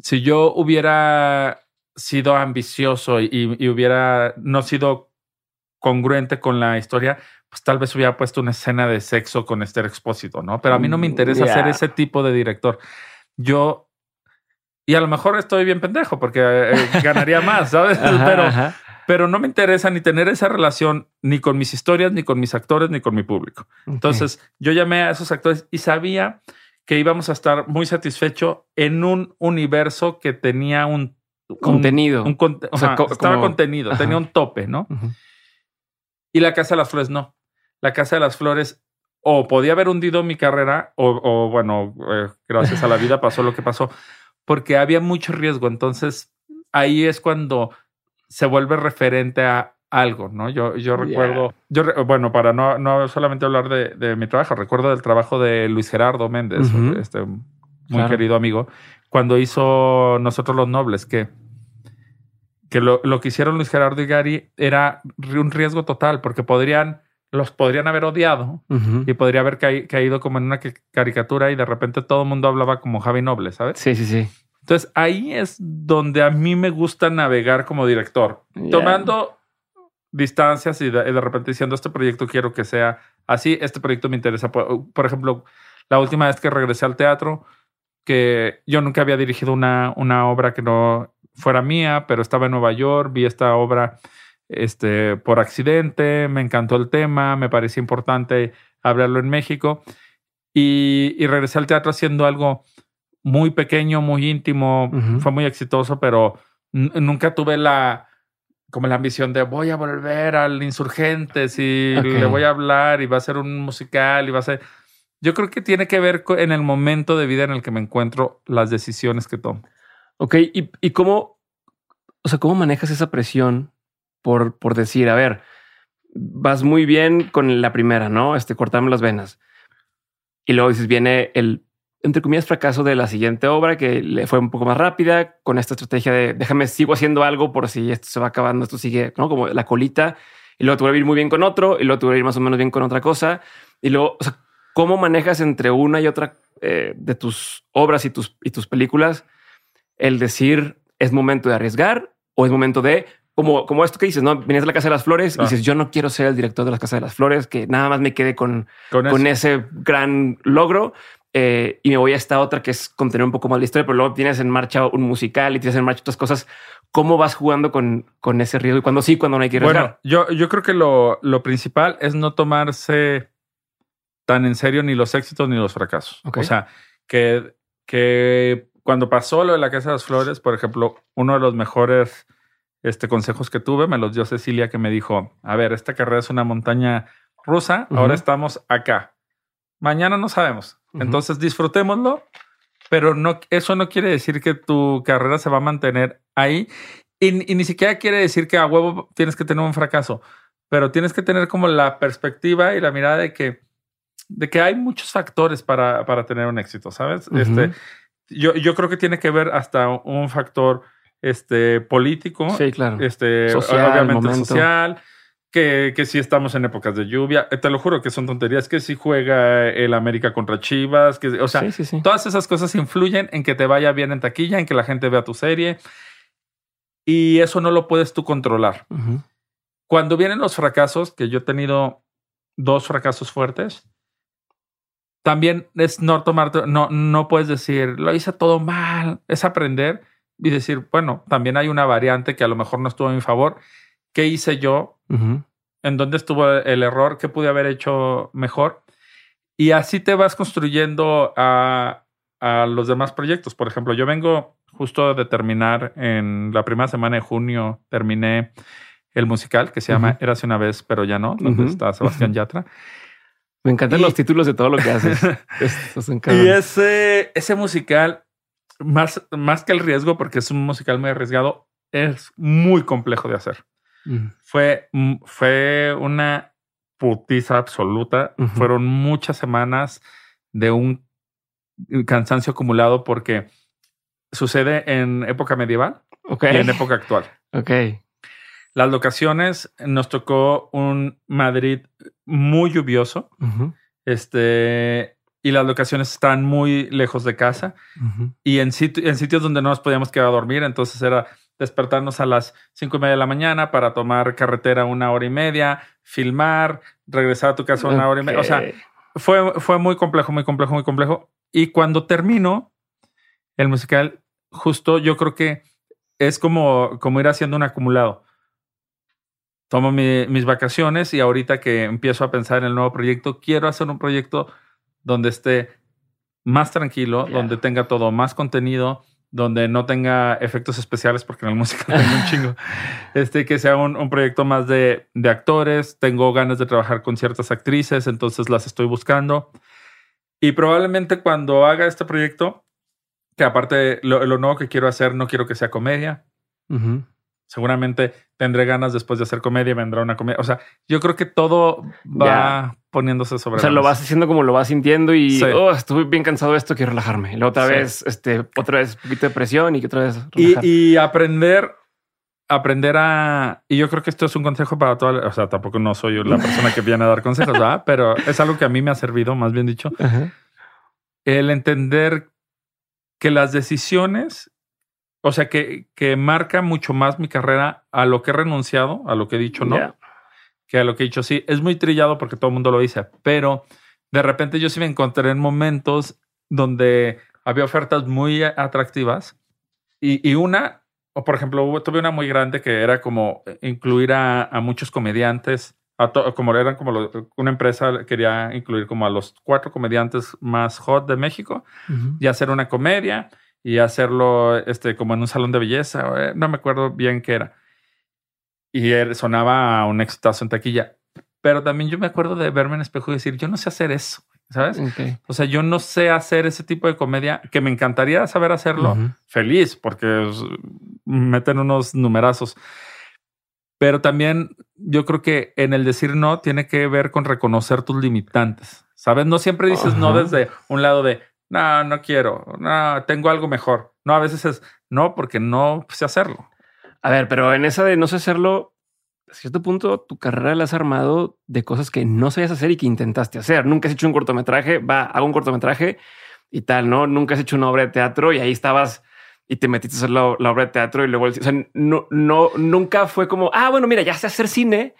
si yo hubiera sido ambicioso y, hubiera no sido congruente con la historia, pues tal vez hubiera puesto una escena de sexo con Esther Expósito, ¿no? Pero a mí no me interesa ser ese tipo de director. Yo, y a lo mejor estoy bien pendejo porque eh, ganaría más, ¿sabes? [LAUGHS] pero, pero no me interesa ni tener esa relación ni con mis historias, ni con mis actores, ni con mi público. Entonces, yo llamé a esos actores y sabía que íbamos a estar muy satisfechos en un universo que tenía un contenido. o sea, estaba contenido, tenía un tope, ¿no? Y la Casa de las Flores no. La Casa de las Flores o podía haber hundido mi carrera o, bueno, eh, gracias a la vida pasó lo que pasó, porque había mucho riesgo. Entonces, ahí es cuando se vuelve referente a algo, ¿no? Yo, yo recuerdo, yo, bueno, para no, no solamente hablar de, de, mi trabajo, recuerdo del trabajo de Luis Gerardo Méndez, este muy querido amigo, cuando hizo Nosotros los Nobles, que que lo, que hicieron Luis Gerardo y Gary era un riesgo total, porque podrían, los podrían haber odiado y podría haber caído como en una caricatura y de repente todo el mundo hablaba como Javi Noble, ¿sabes? Sí, sí, sí. Entonces ahí es donde a mí me gusta navegar como director, tomando distancias y de, repente diciendo, este proyecto quiero que sea así, este proyecto me interesa. Por, por, ejemplo, la última vez que regresé al teatro, que yo nunca había dirigido una, una obra que no fuera mía, pero estaba en Nueva York, vi esta obra este, por accidente, me encantó el tema, me parecía importante hablarlo en México y, regresé al teatro haciendo algo muy pequeño, muy íntimo, fue muy exitoso, pero nunca tuve la como la ambición de voy a volver al Insurgentes y le voy a hablar y va a ser un musical y va a ser... Yo creo que tiene que ver en el momento de vida en el que me encuentro, las decisiones que tomo. Ok, ¿y, y cómo, o sea, cómo manejas esa presión por, por decir, a ver, vas muy bien con la primera, ¿no? Este, cortame las venas. Y luego dices, viene el, entre comillas, fracaso de la siguiente obra que le fue un poco más rápida con esta estrategia de déjame, sigo haciendo algo por si esto se va acabando, esto sigue, ¿no? Como la colita. Y luego voy a ir muy bien con otro y luego voy a ir más o menos bien con otra cosa. Y luego, o sea, ¿cómo manejas entre una y otra eh, de tus obras y tus, y tus películas el decir es momento de arriesgar o es momento de como, como esto que dices, no vienes a la Casa de las Flores y ah. dices yo no quiero ser el director de la Casa de las Flores, que nada más me quede con, con, ese gran logro. Eh, y me voy a esta otra que es contener un poco más la historia, pero luego tienes en marcha un musical y tienes en marcha otras cosas. ¿Cómo vas jugando con, con ese riesgo y cuando sí, cuando no hay que arriesgar? Bueno, yo, yo creo que lo, lo principal es no tomarse tan en serio ni los éxitos ni los fracasos. O sea, que, que cuando pasó lo de la Casa de las Flores, por ejemplo, uno de los mejores este, consejos que tuve me los dio Cecilia, que me dijo: A ver, esta carrera es una montaña rusa, ahora estamos acá. Mañana no sabemos. Entonces disfrutémoslo, pero no, eso no quiere decir que tu carrera se va a mantener ahí. Y, y, ni siquiera quiere decir que a huevo tienes que tener un fracaso, pero tienes que tener como la perspectiva y la mirada de que, de que hay muchos factores para, para tener un éxito, ¿sabes? Este, yo, yo creo que tiene que ver hasta un factor este, político, Sí, claro. este, Social, obviamente social, que, que si estamos en épocas de lluvia, Eh, te lo juro que son tonterías, que si juega el América contra Chivas, que, o sea, sí, sí, sí. todas esas cosas influyen en que te vaya bien en taquilla, en que la gente vea tu serie, y eso no lo puedes tú controlar. Cuando vienen los fracasos, que yo he tenido dos fracasos fuertes, también es no tomar, no, no puedes decir, lo hice todo mal, es aprender y decir, bueno, también hay una variante que a lo mejor no estuvo a mi favor. ¿Qué hice yo? ¿En dónde estuvo el error? ¿Qué pude haber hecho mejor? Y así te vas construyendo a, a los demás proyectos. Por ejemplo, yo vengo justo de terminar en la primera semana de junio, terminé el musical que se llama Ujú. Érase una vez, pero ya no, donde está Sebastián Yatra. Me encantan Y- los títulos de todo lo que haces. [LAUGHS] Y ese, ese musical, más, más que el riesgo, porque es un musical muy arriesgado, es muy complejo de hacer. Fue, mm, fue una putiza absoluta. Fueron muchas semanas de un cansancio acumulado porque sucede en época medieval y en época actual. Ok. Las locaciones nos tocó un Madrid muy lluvioso. Este, y las locaciones están muy lejos de casa y en, en sitios donde no nos podíamos quedar a dormir. Entonces era despertarnos a las cinco y media de la mañana para tomar carretera una hora y media, filmar, regresar a tu casa una hora y media. O sea, fue, fue muy complejo, muy complejo, muy complejo. Y cuando termino el musical, justo yo creo que es como, como ir haciendo un acumulado. Tomo mi- mis vacaciones y ahorita que empiezo a pensar en el nuevo proyecto, quiero hacer un proyecto donde esté más tranquilo, donde tenga todo más contenido, donde no tenga efectos especiales, porque en el musical [LAUGHS] tengo un chingo. Este, que sea un, un proyecto más de, de actores. Tengo ganas de trabajar con ciertas actrices, entonces las estoy buscando. Y probablemente cuando haga este proyecto, que aparte lo, lo nuevo que quiero hacer, no quiero que sea comedia. Seguramente tendré ganas después de hacer comedia, vendrá una comedia. O sea, yo creo que todo va poniéndose sobre O sea, lo vas haciendo como lo vas sintiendo y Sí. oh, estuve bien cansado de esto, quiero relajarme. La otra Sí. vez, este, otra vez un poquito de presión y que otra vez y, y aprender, aprender a. Y yo creo que esto es un consejo para toda. O sea, tampoco no soy la persona que viene a dar consejos, ¿verdad? [LAUGHS] Pero es algo que a mí me ha servido, más bien dicho, Ajá. el entender que las decisiones, o sea, que, que marca mucho más mi carrera a lo que he renunciado, a lo que he dicho no, que a lo que he dicho sí. Es muy trillado porque todo el mundo lo dice, pero de repente yo sí me encontré en momentos donde había ofertas muy atractivas y, y una, o por ejemplo, hubo- tuve una muy grande que era como incluir a, a muchos comediantes, a to- como eran como lo- una empresa quería incluir como a los cuatro comediantes más hot de México y hacer una comedia y hacerlo este, como en un salón de belleza. eh, No me acuerdo bien qué era. Y él sonaba un exitazo en taquilla. Pero también yo me acuerdo de verme en espejo y decir, yo no sé hacer eso, ¿sabes? O sea, yo no sé hacer ese tipo de comedia que me encantaría saber hacerlo. Feliz, porque es- meten unos numerazos. Pero también yo creo que en el decir no tiene que ver con reconocer tus limitantes. ¿Sabes? No siempre dices no desde un lado de no, no quiero, no, tengo algo mejor. No, a veces es no porque no sé hacerlo. A ver, pero en esa de no sé hacerlo, a cierto punto tu carrera la has armado de cosas que no sabías hacer y que intentaste hacer. Nunca has hecho un cortometraje, va, hago un cortometraje y tal, ¿no? Nunca has hecho una obra de teatro y ahí estabas y te metiste a hacer la, obra de teatro y luego, o sea, no, no, nunca fue como, ah, bueno, mira, ya sé hacer cine,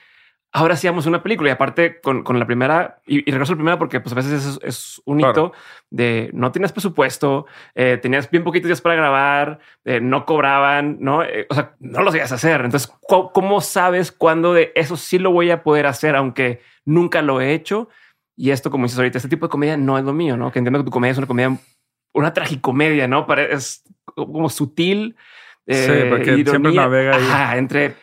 ahora sí una película. Y aparte con, con la primera, y, y regreso a la primera porque pues a veces es, es un Claro. hito de no tenías presupuesto, eh, tenías bien poquitos días para grabar, eh, no cobraban, no, Eh, o sea, no lo sabías hacer. Entonces, ¿cu- ¿cómo sabes cuándo de eso sí lo voy a poder hacer, aunque nunca lo he hecho? Y esto, como dices ahorita, este tipo de comedia no es lo mío, no? Que entiendo que tu comedia es una comedia, una tragicomedia, no? Es como sutil. Sí, porque siempre navega ahí. Ajá, entre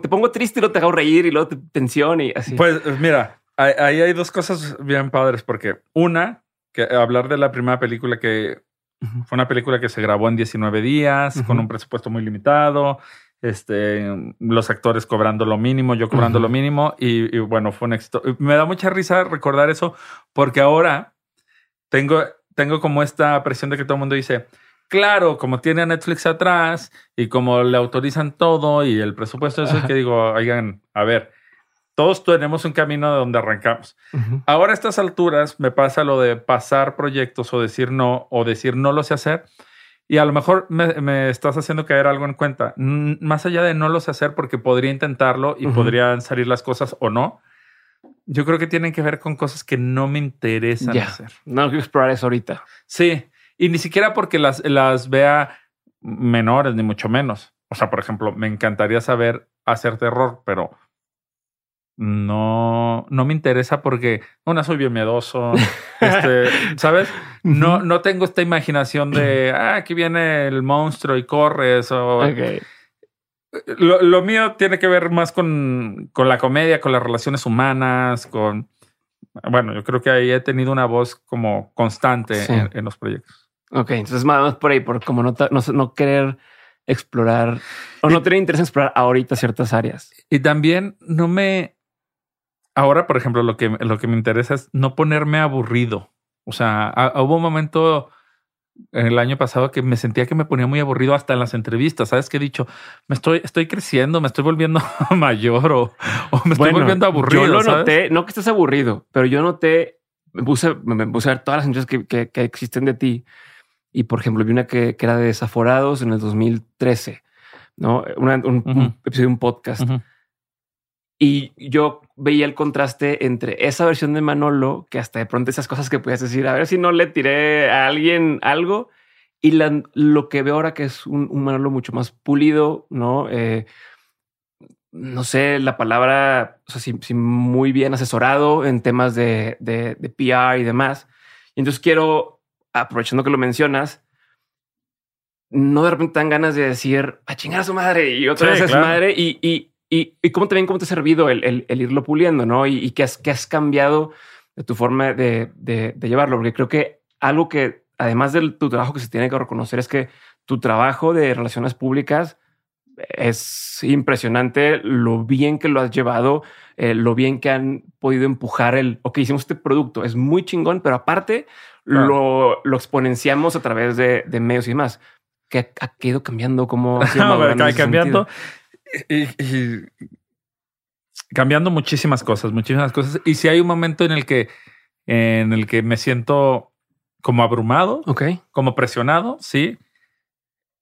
te pongo triste y luego te hago reír y luego te tensión y así. Pues mira, ahí hay dos cosas bien padres porque una que hablar de la primera película que fue una película que se grabó en 19 días, con un presupuesto muy limitado, este, los actores cobrando lo mínimo, yo cobrando lo mínimo, y, bueno, fue un éxito. Me da mucha risa recordar eso, porque ahora tengo, tengo como esta presión de que todo el mundo dice, claro, como tiene a Netflix atrás y como le autorizan todo y el presupuesto, eso es que digo, oigan, a ver, todos tenemos un camino de donde arrancamos. Ahora a estas alturas me pasa lo de pasar proyectos o decir no o decir no lo sé hacer. Y a lo mejor me, estás haciendo caer algo en cuenta. Más allá de no lo sé hacer porque podría intentarlo y podrían salir las cosas o no. Yo creo que tienen que ver con cosas que no me interesan hacer. No quiero explorar eso ahorita. Sí. Y ni siquiera porque las, las vea menores, ni mucho menos. O sea, por ejemplo, me encantaría saber hacer terror, pero no, no me interesa porque, una, soy bien miedoso, [LAUGHS] este, ¿sabes? No, no tengo esta imaginación de, ah, aquí viene el monstruo y corres o... Lo, mío tiene que ver más con, con, la comedia, con las relaciones humanas, con... Bueno, yo creo que ahí he tenido una voz como constante en, los proyectos. Ok, entonces más por ahí, por como no, no, no querer explorar o no tener interés en explorar ahorita ciertas áreas. Y también no me, ahora, por ejemplo, lo que, lo que me interesa es no ponerme aburrido. O sea, hubo un momento el año pasado que me sentía que me ponía muy aburrido hasta en las entrevistas. Sabes que he dicho, me estoy, estoy creciendo, me estoy volviendo [LAUGHS] mayor o, me estoy volviendo aburrido. Yo lo noté, no que estés aburrido, pero yo noté, me puse, me puse a ver todas las entrevistas que, que, existen de ti. Y por ejemplo, vi una que, era de Desaforados en el 2013, no un, episodio de un podcast. Y yo veía el contraste entre esa versión de Manolo, que hasta de pronto esas cosas que puedes decir, a ver si no le tiré a alguien algo, y lo que veo ahora que es un, Manolo mucho más pulido, ¿no? Eh, no sé la palabra, o sea, si, muy bien asesorado en temas de, de, PR y demás. Y entonces quiero, aprovechando que lo mencionas, no de repente dan ganas de decir a chingar a su madre y otra vez a su madre y, y y, y cómo también cómo te ha servido el, el, irlo puliendo, ¿no? Y, qué has, has cambiado de tu forma de, de, llevarlo, porque creo que algo que, además de tu trabajo que se tiene que reconocer, es que tu trabajo de relaciones públicas es impresionante lo bien que lo has llevado, eh, lo bien que han podido empujar el, ok, hicimos este producto, es muy chingón, pero aparte lo, lo, exponenciamos a través de, de medios y demás. que ha, ido cambiando? como ha [LAUGHS] cambiando? y, cambiando muchísimas cosas, muchísimas cosas. Y si hay un momento en el que, en el que me siento como abrumado, como presionado, sí.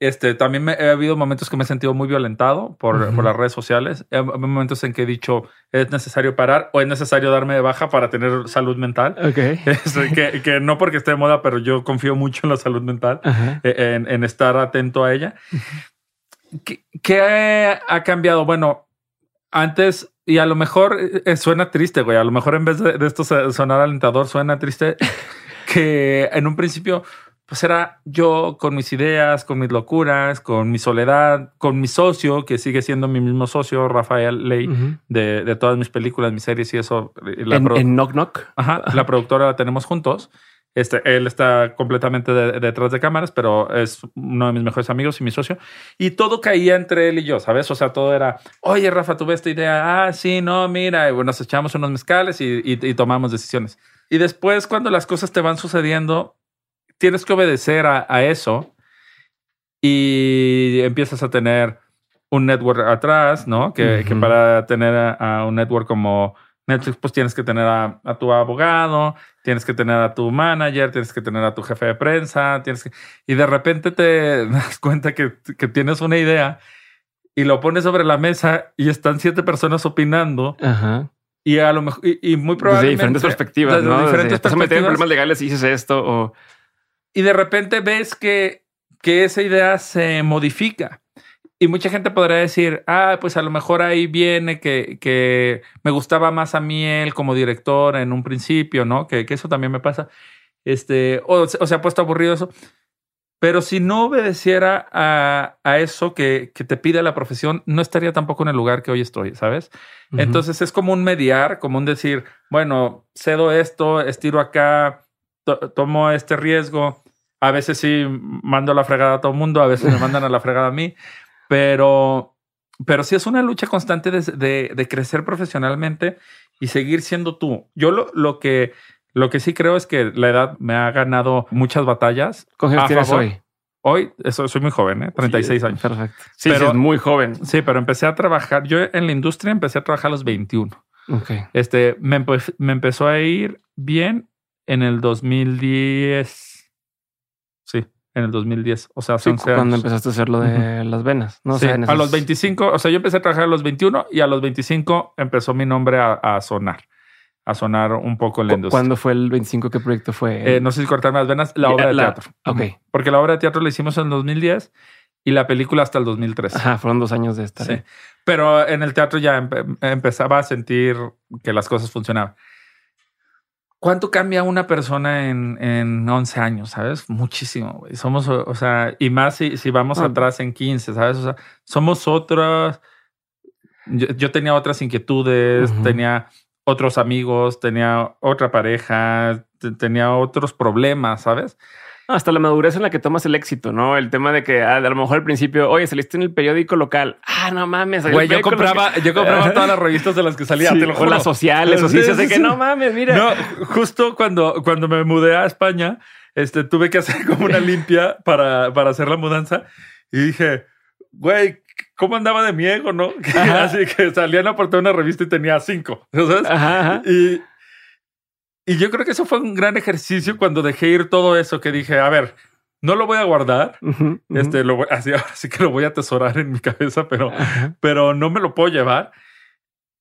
Este, también me, ha habido momentos que me he sentido muy violentado por, por las redes sociales. Hay momentos en que he dicho es necesario parar o es necesario darme de baja para tener salud mental. [LAUGHS] que, que, no porque esté de moda, pero yo confío mucho en la salud mental, e, en, en, estar atento a ella. ¿Qué, ha cambiado? Bueno, antes, y a lo mejor eh, eh, suena triste, güey. A lo mejor en vez de, esto sonar alentador, suena triste [LAUGHS] que en un principio, pues era yo con mis ideas, con mis locuras, con mi soledad, con mi socio, que sigue siendo mi mismo socio, Rafael Ley, de, todas mis películas, mis series y eso. en, en Knock Knock. Ajá, la productora la tenemos juntos. Este, él está completamente detrás de cámaras, pero es uno de mis mejores amigos y mi socio. Y todo caía entre él y yo, ¿sabes? O sea, todo era, oye, Rafa, tuve esta idea. Ah, sí, no, mira. Y bueno, nos echamos unos mezcales y, tomamos decisiones. Y después, cuando las cosas te van sucediendo, tienes que obedecer a, eso y empiezas a tener un network atrás, ¿no? Que, para tener a, un network como Netflix, pues tienes que tener a, tu abogado, tienes que tener a tu manager, tienes que tener a tu jefe de prensa, tienes que... Y de repente te [LAUGHS] das cuenta que, que tienes una idea y lo pones sobre la mesa y están siete personas opinando. Ajá. Y a lo mejor, y, muy probablemente... Desde diferentes perspectivas, desde ¿no? Diferentes perspectivas. problemas legales y dices esto o... Y de repente ves que, que esa idea se modifica. Y mucha gente podrá decir, ah, pues a lo mejor ahí viene que, que me gustaba más a mí él como director en un principio, ¿no? Que, que eso también me pasa. Este, o, se ha puesto aburrido eso. Pero si no obedeciera a, a eso que, que, te pide la profesión, no estaría tampoco en el lugar que hoy estoy, ¿sabes? Entonces es como un mediar, como un decir, bueno, cedo esto, estiro acá, tomo este riesgo. A veces sí mando la fregada a todo el mundo, a veces me mandan a la fregada a mí, pero, pero sí es una lucha constante de, de, crecer profesionalmente y seguir siendo tú. Yo lo, lo, que, lo que sí creo es que la edad me ha ganado muchas batallas. ¿Con tienes hoy? Hoy eso, soy muy joven, ¿eh? 36 años. Perfecto. Sí, pero, es muy joven. Sí, pero empecé a trabajar. Yo en la industria empecé a trabajar a los 21. Okay. Este me, me empezó a ir bien en el 2010. Sí, en el 2010. O sea, son cuando empezaste a hacer lo de las venas. ¿no? Sí, a los 25. O sea, yo empecé a trabajar a los 21 y a los 25 empezó mi nombre a sonar a sonar un poco en la industria. ¿Cuándo fue el 25? ¿Qué proyecto fue? Eh, no sé si cortarme las venas, la obra de teatro. Ok. Porque la obra de teatro la hicimos en el 2010 y la película hasta el 2003. Ajá, fueron dos años de estar. Sí. Pero en el teatro ya empezaba a sentir que las cosas funcionaban. ¿Cuánto cambia una persona en, en 11 años? ¿Sabes? Muchísimo. Somos, o sea, y más si, si vamos ah. atrás en 15, ¿sabes? O sea, somos otras. Yo, tenía otras inquietudes, tenía otros amigos, tenía otra pareja, tenía otros problemas, ¿sabes? Hasta la madurez en la que tomas el éxito, ¿no? El tema de que ah, a, lo mejor al principio, oye, saliste en el periódico local. Ah, no mames. Güey, yo compraba, yo compraba todas las revistas de las que salía, te lo juro. las sociales, o sí, de que no mames, mira. No, justo cuando, cuando me mudé a España, este, tuve que hacer [LAUGHS] como una limpia para, para hacer la mudanza y dije, güey, cómo andaba de mi ego, ¿no? [LAUGHS] Así que salían a portar una revista y tenía cinco, ¿sabes? Y, y yo creo que eso fue un gran ejercicio cuando dejé ir todo eso que dije, a ver, no lo voy a guardar, este, lo [LAUGHS] así, así que lo voy a atesorar en mi cabeza, pero, pero no me lo puedo llevar.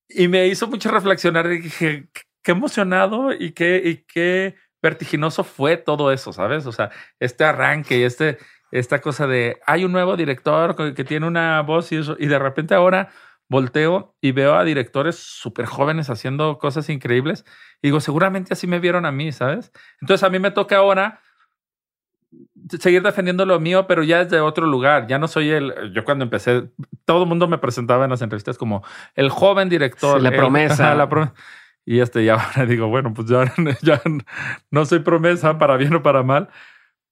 Y me hizo mucho reflexionar y dije, qué emocionado y qué, y qué vertiginoso fue todo eso, ¿sabes? O sea, este arranque y este, esta cosa de hay un nuevo director que tiene una voz y eso, y de repente ahora volteo y veo a directores súper jóvenes haciendo cosas increíbles. Y digo, seguramente así me vieron a mí, ¿sabes? Entonces a mí me toca ahora seguir defendiendo lo mío, pero ya desde otro lugar. Ya no soy el. Yo cuando empecé, todo el mundo me presentaba en las entrevistas como el joven director. la promesa. la promesa. Y este, ya ahora [LAUGHS] digo, bueno, pues ya, [LAUGHS] ya no soy promesa para bien o para mal,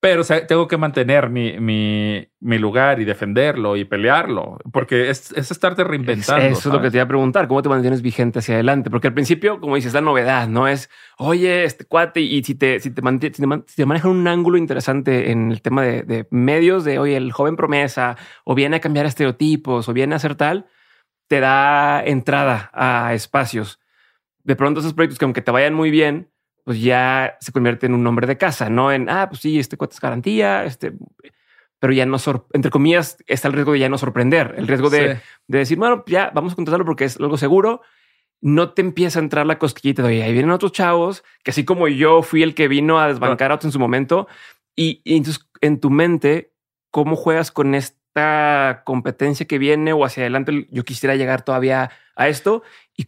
pero tengo que mantener mi, mi, mi, lugar y defenderlo y pelearlo, porque es, es estarte reinventando. Eso es lo que te iba a preguntar, ¿cómo te mantienes vigente hacia adelante? Porque al principio, como dices, la novedad, ¿no? Es, oye, este cuate, y si te, si te, si te, manejan un ángulo interesante en el tema de, de, medios, de, oye, el joven promesa, o viene a cambiar estereotipos, o viene a hacer tal, te da entrada a espacios. De pronto esos proyectos que aunque te vayan muy bien, pues ya se convierte en un nombre de casa, no en, ah, pues sí, este cuate es garantía, este, pero ya no, entre comillas, está el riesgo de ya no sorprender, el riesgo de, de decir, bueno, ya vamos a contratarlo porque es algo seguro. No te empieza a entrar la cosquillita de ahí vienen otros chavos que así como yo fui el que vino a desbancar a otros en su momento y, y entonces en tu mente, ¿cómo juegas con esta competencia que viene o hacia adelante? Yo quisiera llegar todavía a esto y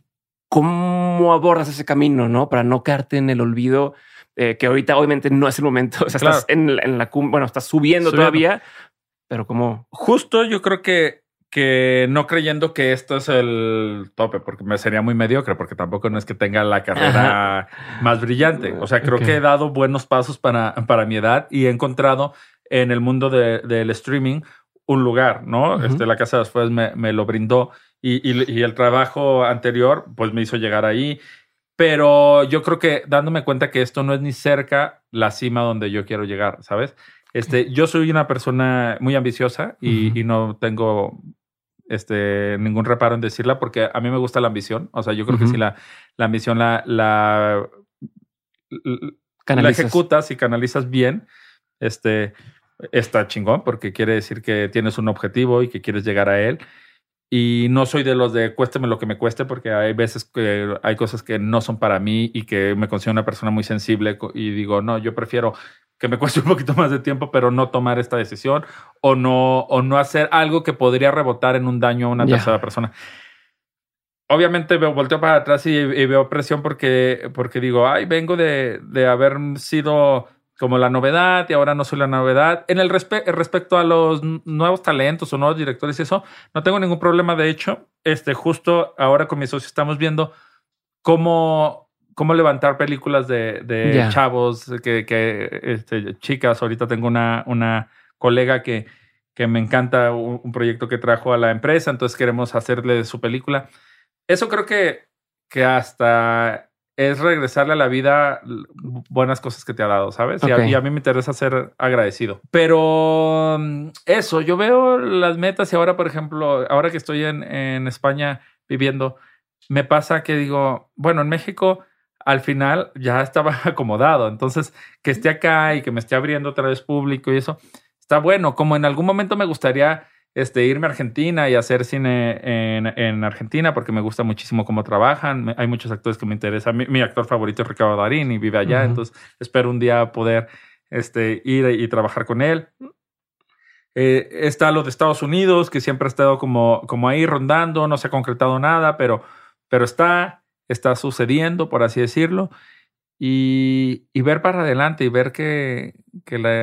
cómo abordas ese camino, ¿no? Para no quedarte en el olvido, eh, que ahorita obviamente no es el momento, [LAUGHS] o sea, estás en, la bueno, estás subiendo, todavía, pero como... Justo yo creo que, que no creyendo que esto es el tope, porque me sería muy mediocre, porque tampoco no es que tenga la carrera más brillante. O sea, creo que he dado buenos pasos para, para mi edad y he encontrado en el mundo del streaming un lugar, ¿no? este, la casa después me, me lo brindó y, el trabajo anterior pues me hizo llegar ahí. Pero yo creo que dándome cuenta que esto no es ni cerca la cima donde yo quiero llegar, ¿sabes? Este, yo soy una persona muy ambiciosa y, no tengo este, ningún reparo en decirla porque a mí me gusta la ambición. O sea, yo creo que si la, la ambición la, la, la, ejecutas y canalizas bien, este, está chingón porque quiere decir que tienes un objetivo y que quieres llegar a él. Y no soy de los de cuésteme lo que me cueste, porque hay veces que hay cosas que no son para mí y que me considero una persona muy sensible y digo, no, yo prefiero que me [LAUGHS] cueste un poquito más de tiempo, pero no tomar esta decisión o no, o no hacer algo que podría rebotar en un daño a una tercera persona. Obviamente veo, volteo para atrás y, y, veo presión porque, porque digo, ay, vengo de, de haber sido como la novedad y ahora no soy la novedad. En el respecto a los nuevos talentos o nuevos directores y eso, no tengo ningún problema. De hecho, este, justo ahora con mi socio estamos viendo cómo cómo levantar películas de, de chavos, que, que este, chicas. Ahorita tengo una, una colega que, que me encanta un, proyecto que trajo a la empresa, entonces queremos hacerle su película. Eso creo que, que hasta es regresarle a la vida buenas cosas que te ha dado, ¿sabes? Y, a, mí me interesa ser agradecido. Pero mm, eso, yo veo las metas y ahora, por ejemplo, ahora que estoy en, en España viviendo, me pasa que digo, bueno, en México al final ya estaba [LAUGHS] acomodado. Entonces, que esté acá y que me esté abriendo otra vez público y eso, está bueno. Como en algún momento me gustaría este, irme a Argentina y hacer cine en, en Argentina porque me gusta muchísimo cómo trabajan. Hay muchos actores que me interesan. Mi, actor favorito es Ricardo Darín y vive allá. Entonces, espero un día poder este, ir y trabajar con él. Eh, está lo de Estados Unidos, que siempre ha estado como, como ahí rondando, no se ha concretado nada, pero, pero está está sucediendo, por así decirlo, y, ver para adelante y ver que,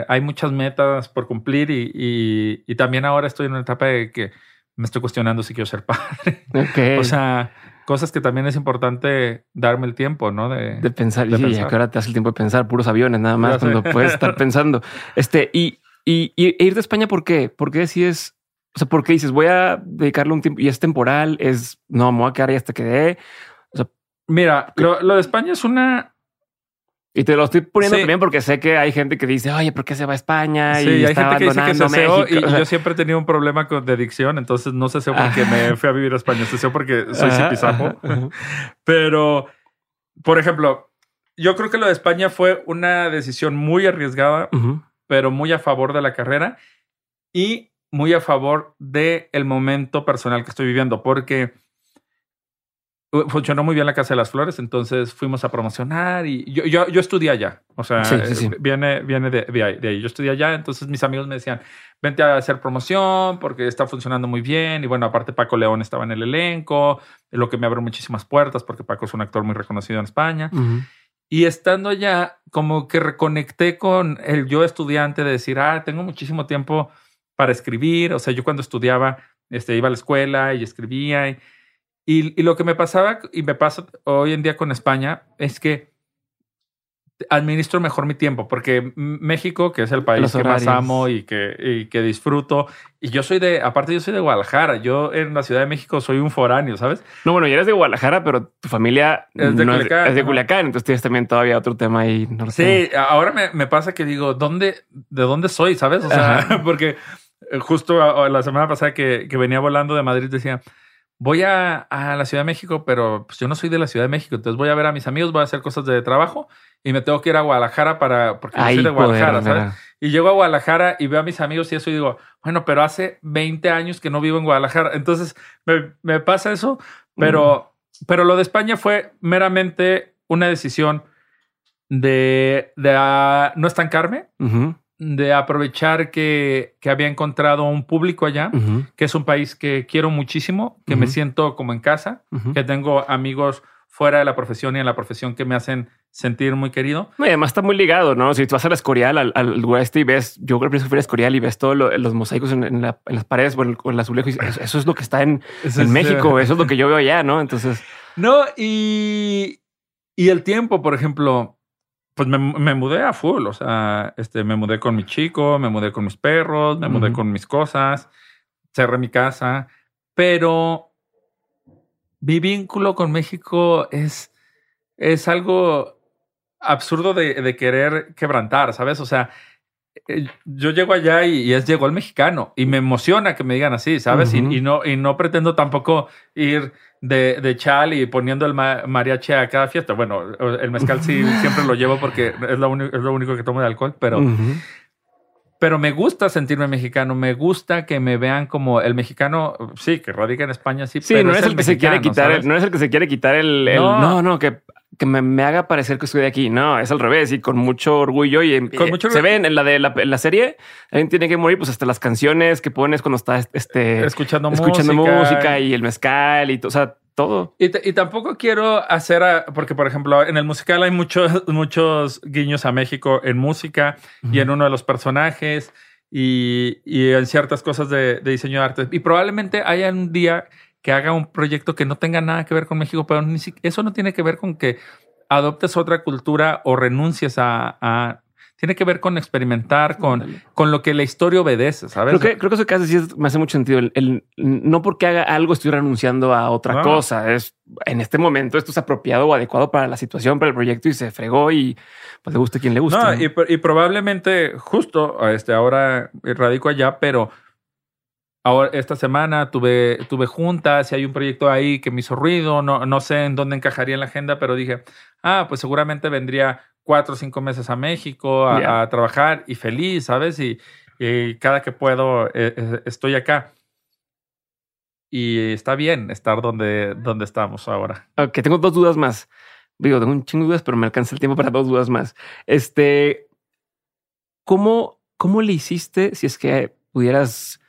hay muchas metas por cumplir y, también ahora estoy en una etapa de que me estoy cuestionando si quiero ser [LAUGHS] padre. o sea, cosas que también es importante darme el tiempo, ¿no? De, pensar. y que ahora te hace el tiempo de pensar, puros aviones nada más cuando puedes estar [LAUGHS] pensando. Este, y, y, ir de España, ¿por qué? ¿Por qué si es, o sea, por qué dices voy a dedicarle un tiempo y es temporal? Es no, me voy a quedar y hasta quedé. Mira, lo, de España es una. Y te lo estoy poniendo también porque sé que hay gente que dice, oye, ¿por qué se va a España? Sí, y hay gente que dice que se México. y, yo siempre he tenido un problema con, de adicción, entonces no sé si porque me fui a vivir a España, sé porque soy zipizapo. Pero, por ejemplo, yo creo que lo de España fue una decisión muy arriesgada, pero muy a favor de la carrera y muy a favor del el momento personal que estoy viviendo, porque funcionó muy bien la Casa de las Flores, entonces fuimos a promocionar y yo, yo, yo estudié allá. O sea, eh, viene, viene de, de, ahí, Yo estudié allá, entonces mis amigos me decían, vente a hacer promoción porque está funcionando muy bien. Y bueno, aparte Paco León estaba en el elenco, lo que me abrió muchísimas puertas porque Paco es un actor muy reconocido en España. Y estando allá, como que reconecté con el yo estudiante de decir, ah, tengo muchísimo tiempo para escribir. O sea, yo cuando estudiaba, este, iba a la escuela y escribía y y, lo que me pasaba y me pasa hoy en día con España es que administro mejor mi tiempo, porque México, que es el país que más amo y que, que disfruto, y yo soy de, aparte yo soy de Guadalajara, yo en la Ciudad de México soy un foráneo, ¿sabes? No, bueno, ya eres de Guadalajara, pero tu familia es de, Culiacán, es, de Culiacán, entonces tienes también todavía otro tema ahí. No sí, ahora me, me, pasa que digo, ¿dónde, de dónde soy? ¿Sabes? O sea, [LAUGHS] porque justo la semana pasada que, que venía volando de Madrid decía, voy a, la Ciudad de México, pero pues yo no soy de la Ciudad de México, entonces voy a ver a mis amigos, voy a hacer cosas de trabajo y me tengo que ir a Guadalajara para, porque yo soy de Guadalajara, ¿sabes? Y llego a Guadalajara y veo a mis amigos y eso y digo, bueno, pero hace 20 años que no vivo en Guadalajara, entonces me, pasa eso, pero, pero lo de España fue meramente una decisión de, de ah, no estancarme de aprovechar que, que, había encontrado un público allá, que es un país que quiero muchísimo, que me siento como en casa, que tengo amigos fuera de la profesión y en la profesión que me hacen sentir muy querido. Y además está muy ligado, ¿no? Si tú vas a la Escorial, al, al oeste y ves, yo creo que fui a Escorial y ves todos los mosaicos en, las paredes o en, el azulejo, y eso, es lo que está en, [LAUGHS] en México, eso es lo que yo veo allá, ¿no? Entonces... No, y, y el tiempo, por ejemplo, pues me, mudé a full, o sea, este, me mudé con mi chico, me mudé con mis perros, me mudé con mis cosas, cerré mi casa, pero mi vínculo con México es, es algo absurdo de, querer quebrantar, ¿sabes? O sea, eh, yo llego allá y, es llegó el mexicano y me emociona que me digan así, ¿sabes? y, no, y no pretendo tampoco ir de, de chal y poniendo el mariachi a cada fiesta. Bueno, el mezcal sí siempre lo llevo porque es lo, es lo único que tomo de alcohol, pero, pero me gusta sentirme mexicano. Me gusta que me vean como el mexicano, sí, que radica en España, sí, sí no es, el, que se quiere quitar, no es el que se quiere quitar el, no. no, que que me, haga parecer que estoy de aquí. No, es al revés y con mucho orgullo. Y con mucho se ven en la de la, serie. Alguien tiene que morir, pues hasta las canciones que pones cuando estás este, escuchando, escuchando música. y el mezcal y todo. O sea, todo. Y, tampoco quiero hacer, porque por ejemplo, en el musical hay muchos, [LAUGHS] muchos guiños a México en música y en uno de los personajes y, en ciertas cosas de, de diseño de arte. Y probablemente haya un día que haga un proyecto que no tenga nada que ver con México, pero ni eso no tiene que ver con que adoptes otra cultura o renuncies a, tiene que ver con experimentar, con, con lo que la historia obedece, ¿sabes? Creo que, creo que eso que haces me hace mucho sentido. El, no porque haga algo estoy renunciando a otra cosa. Es en este momento esto es apropiado o adecuado para la situación, para el proyecto y se fregó y pues le gusta quien le gusta. Y, y, probablemente justo este, ahora radico allá, pero Ahora, esta semana tuve, tuve juntas y hay un proyecto ahí que me hizo ruido. No, no sé en dónde encajaría en la agenda, pero dije, ah, pues seguramente vendría cuatro o cinco meses a México a, trabajar y feliz, ¿sabes? Y, cada que puedo eh, eh, estoy acá. Y está bien estar donde, donde estamos ahora. Ok, tengo dos dudas más. Digo, tengo un chingo de dudas, pero me alcanza el tiempo para dos dudas más. Este, ¿cómo, cómo le hiciste si es que pudieras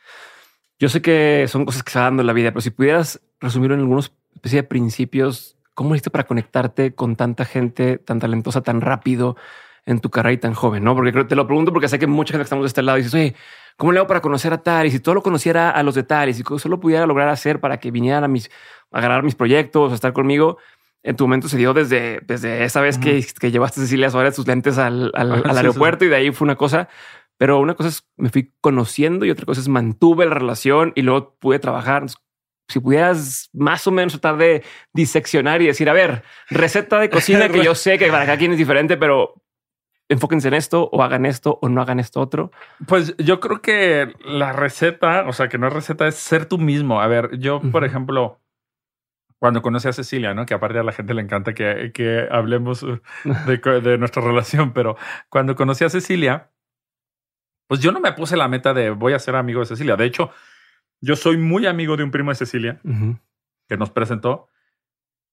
yo sé que son cosas que se van dando en la vida, pero si pudieras resumirlo en algunos especie de principios, ¿cómo hiciste para conectarte con tanta gente tan talentosa, tan rápido en tu carrera y tan joven? No, porque te lo pregunto porque sé que mucha gente que estamos de este lado y dices, oye, ¿cómo le hago para conocer a tal? Y si todo lo conociera a los de tal y si solo pudiera lograr hacer para que vinieran a mis, a agarrar mis proyectos, a estar conmigo, en tu momento se dio desde, desde esa vez que, que, llevaste a Cecilia Suárez sus lentes al, al, aeropuerto y de ahí fue una cosa. Pero una cosa es me fui conociendo y otra cosa es mantuve la relación y luego pude trabajar. Si pudieras más o menos tratar de diseccionar y decir, a ver, receta de cocina que yo [LAUGHS] sé que para cada quien es diferente, pero enfóquense en esto o hagan esto o no hagan esto otro. Pues yo creo que la receta, o sea, que no es receta, es ser tú mismo. A ver, yo, por ejemplo, cuando conocí a Cecilia, ¿no? Que aparte a la gente le encanta que, que hablemos de, de nuestra relación, pero cuando conocí a Cecilia, pues yo no me puse la meta de voy a ser amigo de Cecilia. De hecho, yo soy muy amigo de un primo de Cecilia que nos presentó,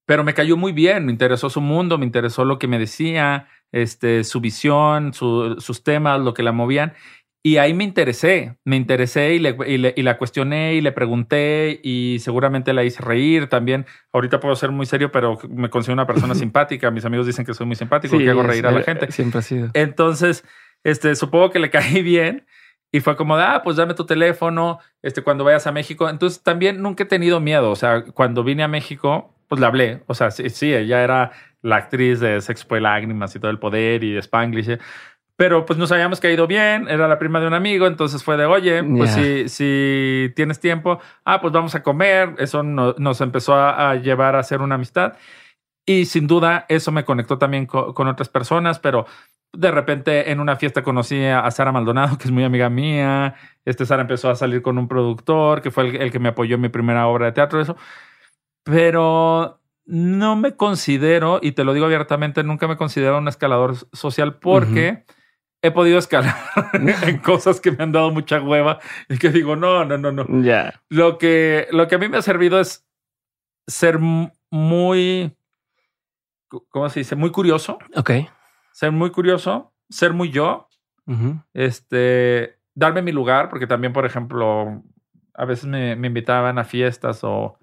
pero me cayó muy bien. Me interesó su mundo, me interesó lo que me decía, este, su visión, sus temas, lo que la movían. Y ahí me interesé, me interesé y, le, y, la cuestioné y le pregunté y seguramente la hice reír también. Ahorita puedo ser muy serio, pero me considero una persona [LAUGHS] simpática. Mis amigos dicen que soy muy simpático, y que hago reír a la gente. Siempre ha sido. Entonces, este, supongo que le caí bien y fue como, ah, pues dame tu teléfono, este, cuando vayas a México. Entonces también nunca he tenido miedo. O sea, cuando vine a México, pues le hablé. O sea, sí, sí ella era la actriz de Sexo y Lágrimas y todo el poder y de Spanglish. Pero pues nos habíamos caído bien, era la prima de un amigo, entonces fue de, oye, pues si, si tienes tiempo, ah, pues vamos a comer. Eso nos empezó a, llevar a hacer una amistad. Y sin duda eso me conectó también con otras personas, pero de repente en una fiesta conocí a Sara Maldonado, que es muy amiga mía. Este Sara empezó a salir con un productor, que fue el, que me apoyó en mi primera obra de teatro, eso. Pero no me considero, y te lo digo abiertamente, nunca me considero un escalador social porque he podido escalar [LAUGHS] en cosas que me han dado mucha hueva y que digo, no, no, no, no. Ya. Lo, que, lo que a mí me ha servido es ser muy, ¿cómo se dice? Muy curioso. Ok ser muy curioso, ser muy yo, este, darme mi lugar, porque también, por ejemplo, a veces me, me invitaban a fiestas o,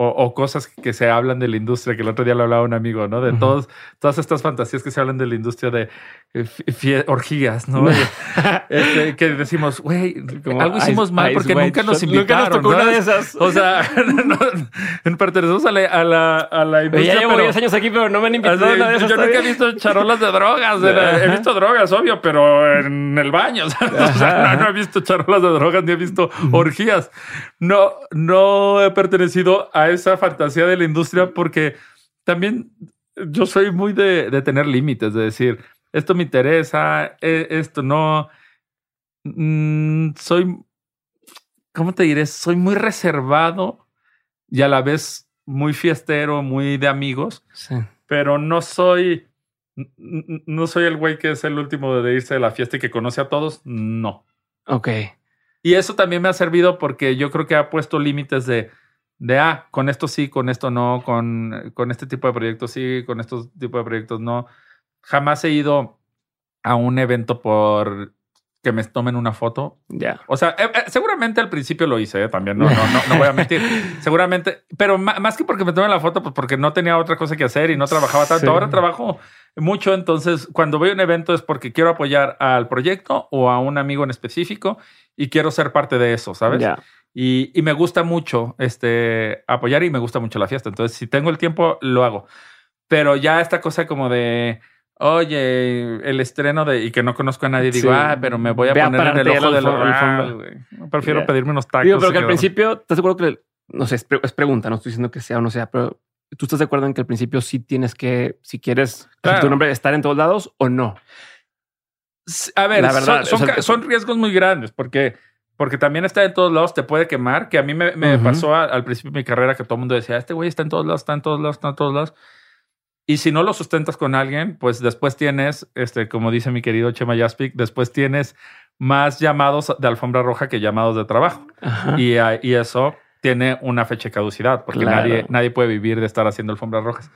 o, cosas que se hablan de la industria, que el otro día lo hablaba un amigo, ¿no? De todos, todas estas fantasías que se hablan de la industria de eh, orgías, ¿no? [LAUGHS] [LAUGHS] este, que decimos, güey, algo hicimos mal porque nunca nos invitaron. Nunca nos tocó una de [LAUGHS] esas. O sea, no, pertenecemos a la, a la, a la industria. Ya llevo 10 años aquí, pero no me han invitado a una de esas. Yo nunca he visto charolas de drogas. he visto drogas, obvio, pero en el baño. O sea, no, he visto charolas de drogas ni he visto orgías. No, no he pertenecido a esa fantasía de la industria porque también yo soy muy de, de tener límites, de decir, esto me interesa, e, esto no. Mm, soy, ¿cómo te diré? Soy muy reservado y a la vez muy fiestero, muy de amigos, sí. pero no soy, no soy el güey que es el último de irse de la fiesta y que conoce a todos, no. Ok. Y eso también me ha servido porque yo creo que ha puesto límites de, de, ah, con esto sí, con esto no, con, con este tipo de proyectos sí, con estos tipos de proyectos no. Jamás he ido a un evento por que me tomen una foto. Ya. O sea, eh, eh, seguramente al principio lo hice ¿eh? también, no, no, no, no, voy a mentir. [LAUGHS] seguramente, pero más que porque me tomen la foto, pues porque no tenía otra cosa que hacer y no trabajaba tanto. Ahora trabajo mucho, entonces cuando voy a un evento es porque quiero apoyar al proyecto o a un amigo en específico y quiero ser parte de eso, ¿sabes? Ya. Y, y, me gusta mucho este, apoyar y me gusta mucho la fiesta. Entonces, si tengo el tiempo, lo hago. Pero ya esta cosa como de, oye, el estreno de, y que no conozco a nadie, digo, Sí. ah, pero me voy a Ve a poner en el ojo del güey. Prefiero pedirme unos tacos. Digo, pero que al principio, ¿estás de acuerdo que, no sé, es, pre- es pregunta, no estoy diciendo que sea o no sea, pero tú estás de acuerdo en que al principio sí tienes que, si quieres, Claro. tu nombre estar en todos lados o no? A ver, La verdad, son, son o sea, ca- son riesgos muy grandes porque, porque también está en todos lados, te puede quemar, que a mí me, pasó a- al principio de mi carrera que todo el mundo decía, este güey está en todos lados, está en todos lados, está en todos lados. Y si no lo sustentas con alguien, pues después tienes, este, como dice mi querido Chema Yaspic, después tienes más llamados de alfombra roja que llamados de trabajo. Y, ah, y eso tiene una fecha de caducidad, porque Claro. nadie, nadie puede vivir de estar haciendo alfombras rojas.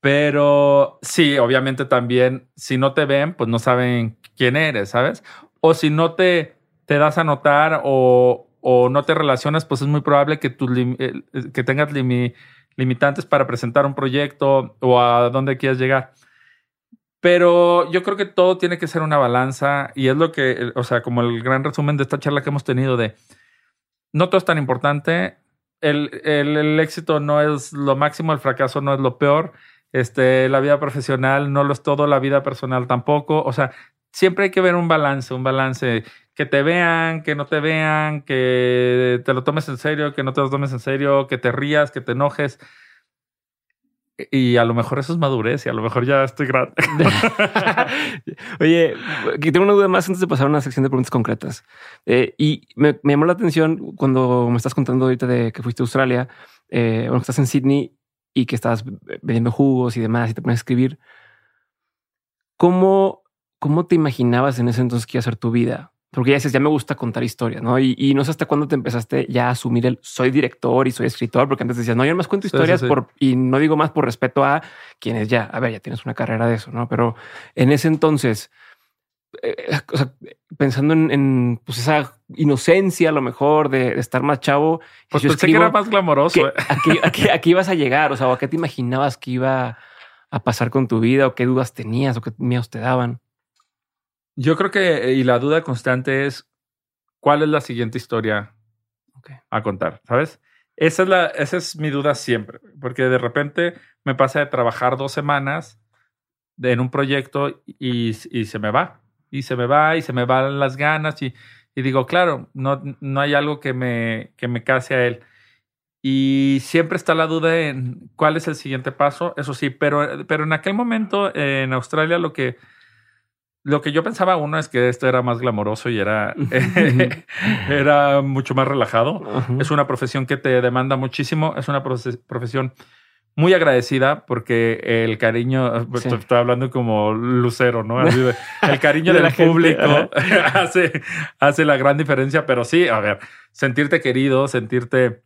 Pero sí, obviamente también, si no te ven, pues no saben quién eres, ¿sabes? O si no te, te das a notar o, o no te relacionas, pues es muy probable que, tus lim- eh, que tengas limi- limitantes para presentar un proyecto o a dónde quieras llegar. Pero yo creo que todo tiene que ser una balanza y es lo que, o sea, como el gran resumen de esta charla que hemos tenido de no todo es tan importante. El, el- el éxito no es lo máximo, el fracaso no es lo peor. Este, la vida profesional no lo es todo, la vida personal tampoco. O sea, siempre hay que ver un balance, un balance que te vean, que no te vean, que te lo tomes en serio, que no te lo tomes en serio, que te rías, que te enojes. Y a lo mejor eso es madurez y a lo mejor ya estoy grande. [LAUGHS] Oye, aquí tengo una duda más antes de pasar a una sección de preguntas concretas. Eh, y me, llamó la atención cuando me estás contando ahorita de que fuiste a Australia, eh, bueno, que estás en Sydney y que estás vendiendo jugos y demás y te pones a escribir. ¿Cómo, cómo te imaginabas en ese entonces que iba a ser tu vida? Porque ya dices, ya me gusta contar historias, ¿no? Y, y no sé hasta cuándo te empezaste ya a asumir el soy director y soy escritor, porque antes decías, no, yo más cuento Sí, historias sí. por, y no digo más por respeto a quienes ya, a ver, ya tienes una carrera de eso, ¿no? Pero en ese entonces, eh, o sea, pensando en, en, pues esa inocencia a lo mejor de, de estar más chavo, Pues yo pensé que era más glamoroso. ¿qué- eh. a, qué, a qué- a qué ibas a llegar? O sea, ¿o ¿a qué te imaginabas que iba a pasar con tu vida? ¿O qué dudas tenías? ¿O qué miedos te daban? Yo creo que, y la duda constante es, ¿cuál es la siguiente historia a contar? ¿Sabes? Esa es, la, esa es mi duda siempre, porque de repente me pasa de trabajar dos semanas en un proyecto y, y se me va, y se me va, y se me van las ganas, y, y digo, claro, no, no hay algo que me, que me case a él. Y siempre está la duda en cuál es el siguiente paso, eso sí, pero, pero en aquel momento en Australia lo que, lo que yo pensaba, uno, es que esto era más glamoroso y era, [LAUGHS] era mucho más relajado. Ujú. Es una profesión que te demanda muchísimo. Es una profe- profesión muy agradecida porque el cariño, Sí. estoy hablando como lucero, ¿no? [LAUGHS] El cariño De del la público [LAUGHS] hace, hace la gran diferencia, pero sí, a ver, sentirte querido, sentirte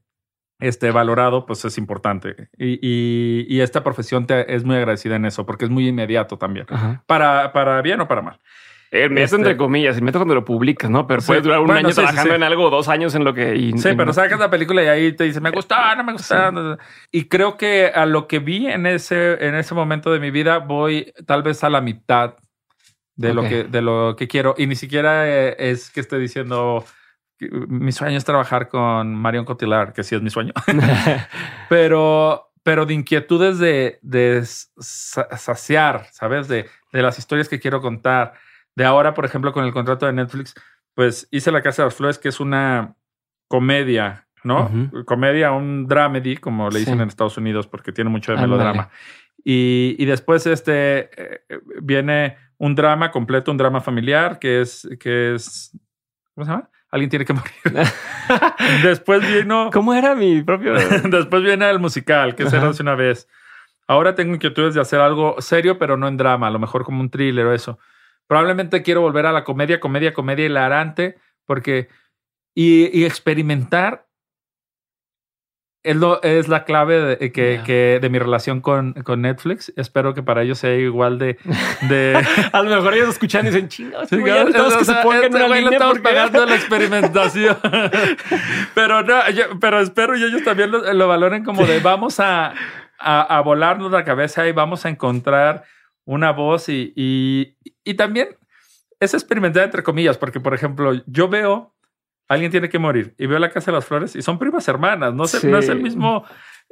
este, valorado, pues es importante. Y, y- y esta profesión te, es muy agradecida en eso porque es muy inmediato también. Ajá. Para, para bien o para mal. El meto Este- entre comillas, el meto cuando lo publicas, ¿no? Pero Sí, puedes durar un bueno, año sí, trabajando sí. en algo, dos años en lo que. y- Sí, y pero no- sacas la película y ahí te dice, me gusta, no me gusta. Y creo que a lo que vi en ese, en ese momento de mi vida, voy tal vez a la mitad de, lo, Ok. que, de lo que quiero. Y ni siquiera eh, es que esté diciendo, mi sueño es trabajar con Marion Cotillard, que sí es mi sueño. [LAUGHS] [LAUGHS] pero, pero de inquietudes de, de sa- saciar, ¿sabes? De, de las historias que quiero contar. De ahora, por ejemplo, con el contrato de Netflix, pues hice La Casa de las Flores, que es una comedia, ¿no? Comedia, un dramedy, como le Sí. dicen en Estados Unidos, porque tiene mucho de melodrama. Y, y después este eh, viene un drama completo, un drama familiar, que es, que es, ¿cómo se llama? Alguien tiene que morir. [LAUGHS] después vino, ¿Cómo era mi propio? [LAUGHS] después viene el musical, que Ajá. Érase una vez. Ahora tengo inquietudes de hacer algo serio, pero no en drama, a lo mejor como un thriller o eso. Probablemente quiero volver a la comedia, comedia, comedia hilarante, porque y, y experimentar es, lo, es la clave de, que, Ya. que de mi relación con, con Netflix. Espero que para ellos sea igual de... de [LAUGHS] A lo mejor ellos escuchan y dicen chingados. Sí, o que sea, se pongan este una línea estamos porque- pagando la experimentación. [LAUGHS] pero no, yo- pero espero y ellos también lo, lo valoren como de vamos a, a, a volarnos la cabeza y vamos a encontrar una voz y, y, y también es experimentar entre comillas, porque por ejemplo, yo veo alguien tiene que morir y veo la casa de las flores y son primas hermanas, no, sé, Sí. no es el mismo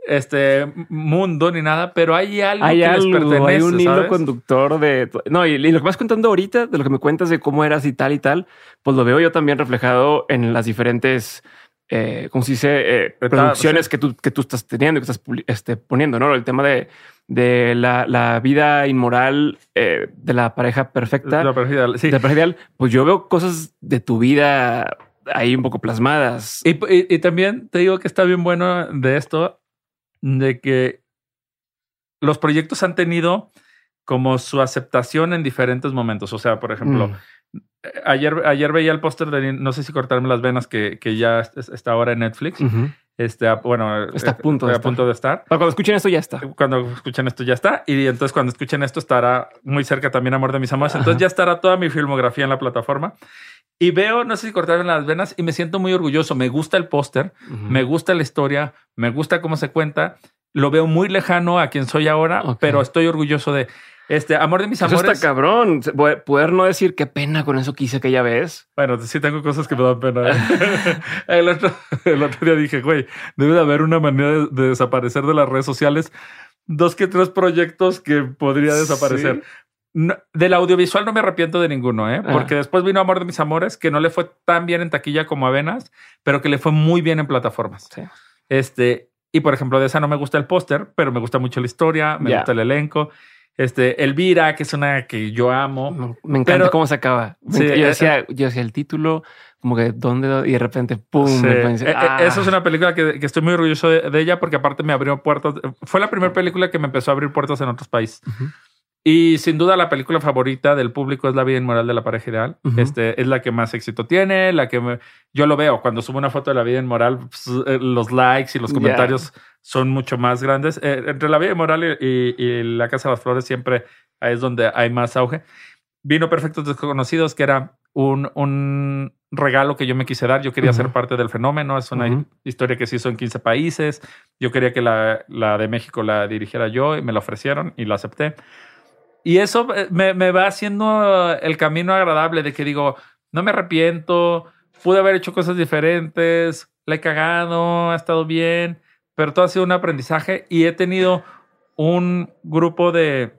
este mundo ni nada, pero hay algo hay que algo, les pertenece. hay un hilo conductor de... No, y, y lo que vas contando ahorita, de lo que me cuentas de cómo eras y tal y tal, pues lo veo yo también reflejado en las diferentes... Eh, como se dice, eh, producciones que, tú, que tú estás teniendo, que estás este, poniendo, ¿no? El tema de, de la, la vida inmoral eh, de la pareja perfecta. La pareja ideal, sí. de la pareja ideal, pues yo veo cosas de tu vida ahí un poco plasmadas. Y, y- y también te digo que está bien bueno de esto, de que los proyectos han tenido como su aceptación en diferentes momentos. O sea, por ejemplo, Mm. ayer, ayer veía el póster de, no sé si cortarme las venas, que, que ya es- está ahora en Netflix. Este, bueno, Está a eh, punto de a estar. punto de estar. Para cuando escuchen esto ya está. Cuando escuchen esto ya está. Y entonces cuando escuchen esto estará muy cerca también Amor de mis amores. Ajá. Entonces ya estará toda mi filmografía en la plataforma. Y veo, no sé si cortarme las venas y me siento muy orgulloso. Me gusta el póster, me gusta la historia, me gusta cómo se cuenta. Lo veo muy lejano a quien soy ahora, pero estoy orgulloso de este Amor de mis Eso amores. está cabrón. Poder- no decir qué pena con eso que hice aquella vez. Bueno, sí tengo cosas que me dan pena. ¿eh? [LAUGHS] el, otro, el otro día dije, güey, debe de haber una manera de, de desaparecer de las redes sociales. Dos que tres proyectos que podría desaparecer. Sí. No, del audiovisual no me arrepiento de ninguno, ¿eh? Ah. porque después vino Amor de mis amores, que no le fue tan bien en taquilla como Avenas, pero que le fue muy bien en plataformas. Sí. Este, y por ejemplo, de esa no me gusta el póster, pero me gusta mucho la historia, me Ya. gusta el elenco. Este, Elvira, que es una que yo amo. Me, encanta Pero- cómo se acaba. Sí, yo, eh, decía, yo decía el título, como que dónde, y de repente, pum. Sí. me pensé, Eh, eh, ah. Eso es una película que, que estoy muy orgulloso de, de ella porque aparte me abrió puertas. Fue la primera película que me empezó a abrir puertas en otros países. Y sin duda la película favorita del público es La vida inmoral de la pareja ideal. Este es la que más éxito tiene, la que me- yo lo veo cuando subo una foto de La vida inmoral, pues, eh, los likes y los comentarios son mucho más grandes. Eh, entre La vida inmoral y, y- y La casa de las flores siempre es donde hay más auge. Vino Perfectos Desconocidos, que era un, un regalo que yo me quise dar. Yo quería ser parte del fenómeno. Es una historia que se hizo en 15 países. Yo quería que la, la de México la dirigiera yo y me la ofrecieron y la acepté. Y eso eh, me, me va haciendo el camino agradable de que digo, no me arrepiento, pude haber hecho cosas diferentes, la he cagado, ha estado bien, pero todo ha sido un aprendizaje y he tenido un grupo de,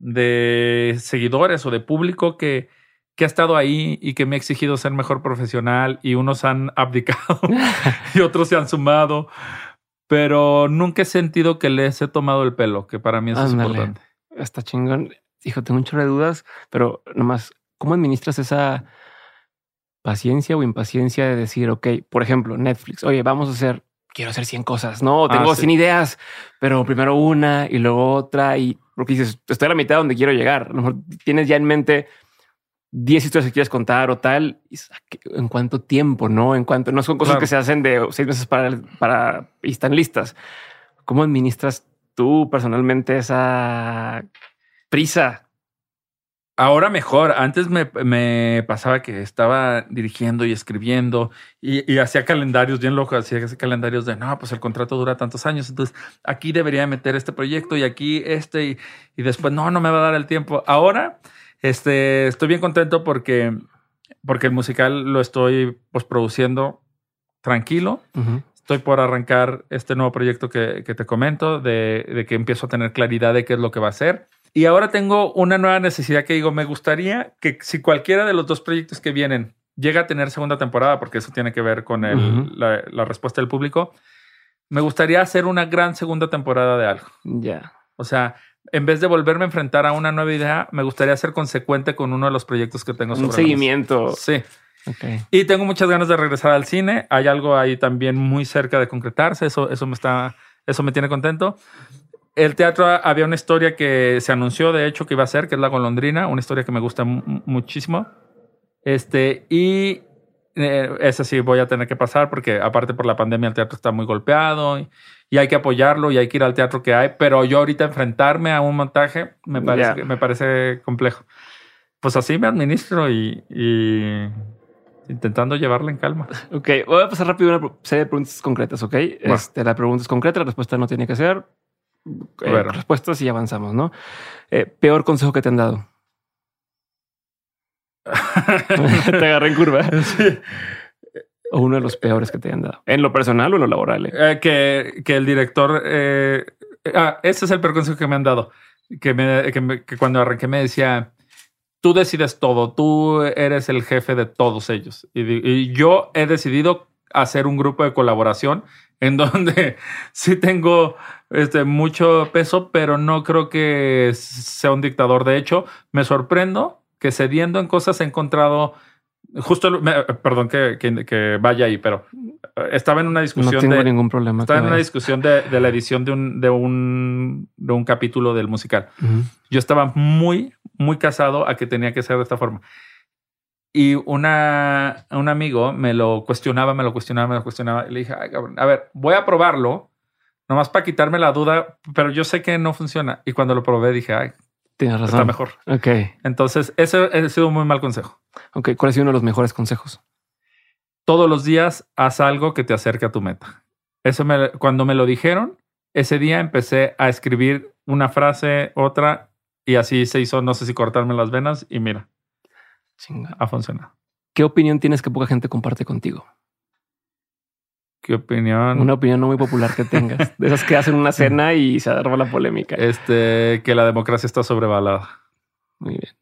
de seguidores o de público que, que ha estado ahí y que me ha exigido ser mejor profesional y unos han [LAUGHS] abdicado [LAUGHS] y otros se han sumado, pero nunca he sentido que les he tomado el pelo, que para mí eso es importante. Está chingón. Hijo, tengo un chorro de dudas, pero nomás, ¿cómo administras esa paciencia o impaciencia de decir, ok, por ejemplo, Netflix, oye, vamos a hacer, quiero hacer 100 cosas, no, Ah, tengo sí. 100 ideas, pero primero una y luego otra y porque dices, estoy a la mitad donde quiero llegar. A lo mejor tienes ya en mente 10 historias que quieres contar o tal. y dices, "¿A qué- ¿En cuánto tiempo? No, en cuánto, no son cosas Claro. que se hacen de seis meses para, para y están listas. ¿Cómo administras tú personalmente esa prisa? Ahora mejor. Antes me, me pasaba que estaba dirigiendo y escribiendo y, y hacía calendarios bien locos. Hacía calendarios de no, pues el contrato dura tantos años. Entonces aquí debería meter este proyecto y aquí este y, y después no, no me va a dar el tiempo. Ahora este, estoy bien contento porque, porque el musical lo estoy postproduciendo tranquilo. Ujú. Estoy por arrancar este nuevo proyecto que, que te comento, de, de que empiezo a tener claridad de qué es lo que va a ser. Y ahora tengo una nueva necesidad que digo, me gustaría que si cualquiera de los dos proyectos que vienen llega a tener segunda temporada, porque eso tiene que ver con el- Ujú. la, la respuesta del público, me gustaría hacer una gran segunda temporada de algo. Ya. O sea, en vez de volverme a enfrentar a una nueva idea, me gustaría ser consecuente con uno de los proyectos que tengo sobre Un seguimiento. Sí. Ok. Y tengo muchas ganas de regresar al cine. Hay algo ahí también muy cerca de concretarse. Eso, eso me está, eso me tiene contento. El teatro había una historia que se anunció, de hecho, que iba a ser, que es La Golondrina, una historia que me gusta mu- muchísimo. Este, y eh, esa sí voy a tener que pasar porque aparte por la pandemia el teatro está muy golpeado y, y hay que apoyarlo y hay que ir al teatro que hay, pero yo ahorita enfrentarme a un montaje me parece, que- me parece complejo. Pues así me administro y, y intentando llevarla en calma. Ok, voy a pasar rápido una serie de preguntas concretas, ¿ok? Este, la pregunta es concreta, la respuesta no tiene que ser. Eh, Bueno. respuestas y avanzamos, ¿no? Eh, peor consejo que te han dado. [LAUGHS] te agarré en curva. Sí. o uno de los peores que te han dado? ¿En lo personal o en lo laboral? eh? Eh, que, que el director. eh, ah, ese es el peor consejo que me han dado. Que, me, que, me- que cuando arranqué me decía: Tú decides todo, tú eres el jefe de todos ellos. Y, yo he decidido hacer un grupo de colaboración [LAUGHS] en donde sí tengo este, mucho peso, pero no creo que sea un dictador. De hecho, me sorprendo que cediendo en cosas he encontrado. Justo, me- perdón que, que- que vaya ahí, pero eh, estaba en una No discusión tengo de, ningún problema. estaba en una discusión de, de la edición de un, de un de un capítulo del musical. Yo estaba muy, muy casado a que tenía que ser de esta forma. Y una, un amigo me lo cuestionaba, me lo cuestionaba, me lo cuestionaba. Y le dije, "Ay, cabrón, a ver, voy a probarlo, nomás para quitarme la duda, pero yo sé que no funciona. Y cuando lo probé dije, ay, Tienes razón. está mejor. Ok. Entonces, ese ha sido un muy mal consejo. Ok. ¿Cuál ha sido uno de los mejores consejos? Todos los días haz algo que te acerque a tu meta. Eso me, cuando me lo dijeron, ese día empecé a escribir una frase, otra, y así se hizo, no sé si cortarme las venas, y mira, Chinga. ha funcionado. ¿Qué opinión tienes que poca gente comparte contigo? ¿Qué opinión? Una opinión no muy popular que tengas. [LAUGHS] De esas que hacen una cena y se arma la polémica. Este, que la democracia está sobrevalada. Muy bien.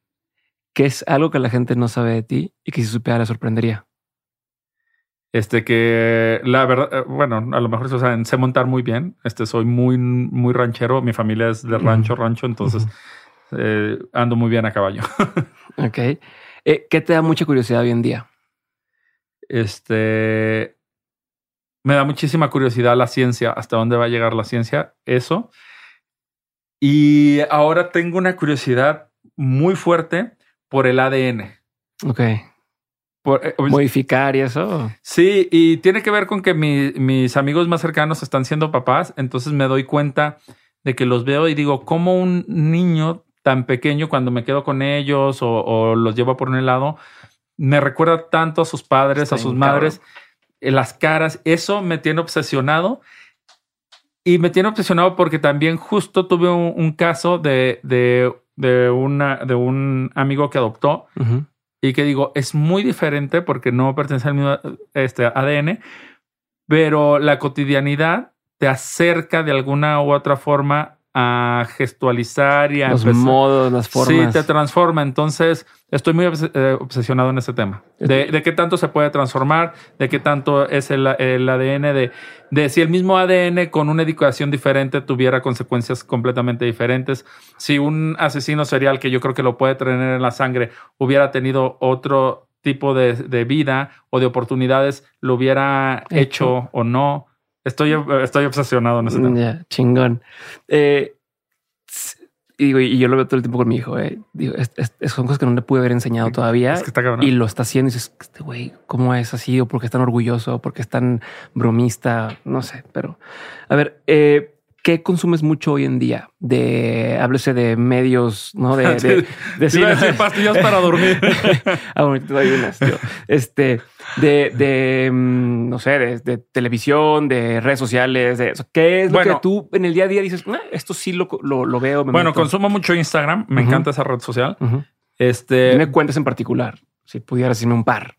¿Qué es algo que la gente no sabe de ti y que si supiera le sorprendería? Este, que la verdad, eh, bueno, a lo mejor eso saben, sé montar muy bien. Este, soy muy, muy ranchero. Mi familia es de rancho, rancho, entonces eh, ando muy bien a caballo. [LAUGHS] Ok. Eh, ¿Qué te da mucha curiosidad hoy en día? Este, me da muchísima curiosidad la ciencia, hasta dónde va a llegar la ciencia, eso. Y ahora tengo una curiosidad muy fuerte por el ADN. Ok. Por, eh, Modificar y eso. Sí, y tiene que ver con que mi- mis amigos más cercanos están siendo papás, entonces me doy cuenta de que los veo y digo, ¿cómo un niño tan pequeño cuando me quedo con ellos o, o los llevo por un helado, me recuerda tanto a sus padres, Está a sus madres, eh, las caras, eso me tiene obsesionado. Y me tiene obsesionado porque también justo tuve un, un caso de, de, de, una, de un amigo que adoptó Ujú. y que digo, es muy diferente porque no pertenece al mismo este, ADN, pero la cotidianidad te acerca de alguna u otra forma a gestualizar y a Los empezar- modos, las formas. Sí, te transforma. Entonces, estoy muy eh, obsesionado en ese tema. De, de qué tanto se puede transformar, de qué tanto es el, el ADN, de, de si el mismo ADN con una educación diferente tuviera consecuencias completamente diferentes. Si un asesino serial, que yo creo que lo puede tener en la sangre, hubiera tenido otro tipo de, de vida o de oportunidades, lo hubiera Hecho. hecho, o no. Estoy, estoy obsesionado en ese tema. Chingón. Eh, y, digo, y yo lo veo todo el tiempo con mi hijo. eh. Digo, es- es- son cosas que no le pude haber enseñado todavía. Es que está cabrón. Y lo está haciendo y dices, este güey, ¿cómo es así? O porque es tan orgulloso, o porque es tan bromista, no sé. Pero, a ver, eh, ¿qué consumes mucho hoy en día? De, háblese de medios, ¿no? De, [LAUGHS] de, de cine. decir pastillas para dormir. [LAUGHS] ah, bueno, te doy unas, tío. Este, de, de, mm, no sé, de, de televisión, de redes sociales, de eso. ¿Qué es lo Bueno. que tú en el día a día dices, "Ah, esto sí lo, lo, lo veo? me Bueno, meto"? consumo mucho Instagram. Me encanta esa red social. Ujú. Este. Dime cuentas en particular, si pudieras decirme un par.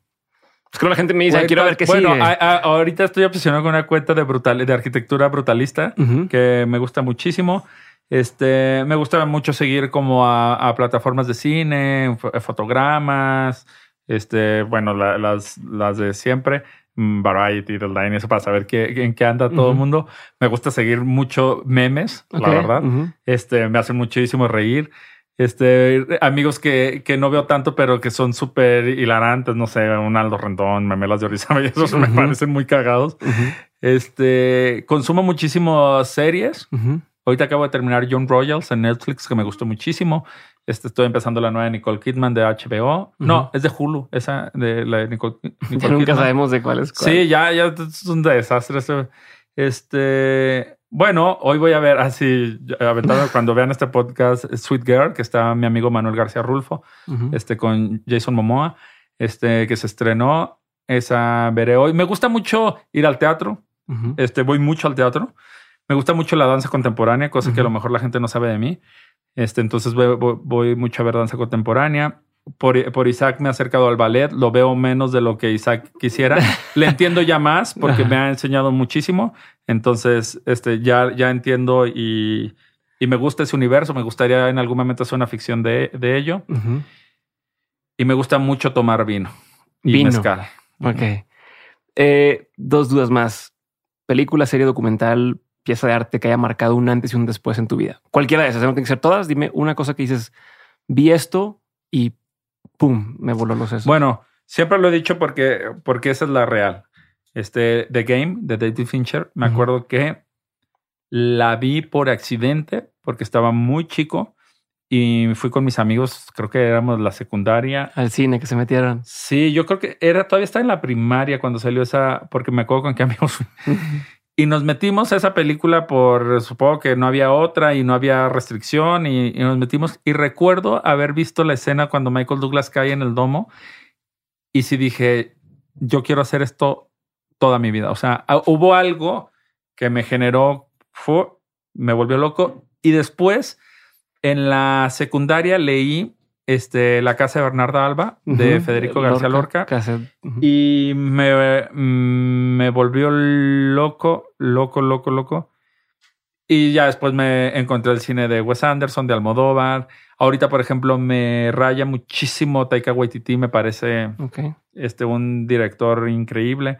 Es que la gente me dice, quiero ver qué bueno, sigue. a- a- ahorita estoy obsesionado con una cuenta de brutal, de arquitectura brutalista Ujú. que me gusta muchísimo. Este, me gusta mucho seguir como a, a plataformas de cine, fo- fotogramas, este, bueno, la- las, las de siempre, mm, Variety, The Line, eso para saber qué, en qué anda todo el Ujú. mundo. Me gusta seguir mucho memes, Ok, la verdad. ujú. Este, me hacen muchísimo reír. Este, amigos que, que no veo tanto, pero que son súper hilarantes, no sé, un Aldo Rendón, Memelas de Orizaba, y [LAUGHS] esos me parecen muy cagados. Este, consumo muchísimo series. Ujú. Ahorita acabo de terminar Young Royals en Netflix, que me gustó muchísimo. Este, estoy empezando la nueva de Nicole Kidman de HBO. No, es de Hulu, esa de la de Nicole, [LAUGHS] Nicole nunca Kidman. sabemos de cuál es cuál. Sí, ya, ya es un desastre. Este, bueno, hoy voy a ver así, aventando [LAUGHS] cuando vean este podcast, Sweet Girl, que está mi amigo Manuel García Rulfo, este, con Jason Momoa, este, que se estrenó. Esa veré hoy. Me gusta mucho ir al teatro. Este, voy mucho al teatro. Me gusta mucho la danza contemporánea, cosa que a lo mejor la gente no sabe de mí. Este, entonces voy, voy- voy mucho a ver danza contemporánea. Por, por, Isaac me he acercado al ballet, lo veo menos de lo que Isaac quisiera. Le [LAUGHS] entiendo ya más porque me ha enseñado muchísimo. Entonces, este, ya, ya entiendo y, y, me gusta ese universo. Me gustaría en algún momento hacer una ficción de, de ello. Y me gusta mucho tomar vino y vino. mezcal. Ok. Eh, dos dudas más. Película, serie, documental, pieza de arte que haya marcado un antes y un después en tu vida. Cualquiera de esas, no tiene que ser todas. Dime una cosa que dices, vi esto y pum, me voló los sesos. Bueno, siempre lo he dicho porque, porque esa es la real. Este, The Game de David Fincher, me acuerdo que la vi por accidente porque estaba muy chico y fui con mis amigos, creo que éramos la secundaria. Al cine que se metieron. Sí, yo creo que era todavía estaba en la primaria cuando salió esa, porque me acuerdo con qué [LAUGHS] amigos [LAUGHS] Y nos metimos a esa película por, supongo que no había otra y no había restricción y, nos metimos. Y recuerdo haber visto la escena cuando Michael Douglas cae en el domo y sí dije, yo quiero hacer esto toda mi vida. O sea, hubo algo que me generó, fue, me volvió loco. Y después, en la secundaria, leí este, La casa de Bernarda Alba de Federico García Lorca. Y me, me volvió loco, loco, loco, loco. Y ya después me encontré el cine de Wes Anderson, de Almodóvar. Ahorita, por ejemplo, me raya muchísimo Taika Waititi. Me parece este, un director increíble.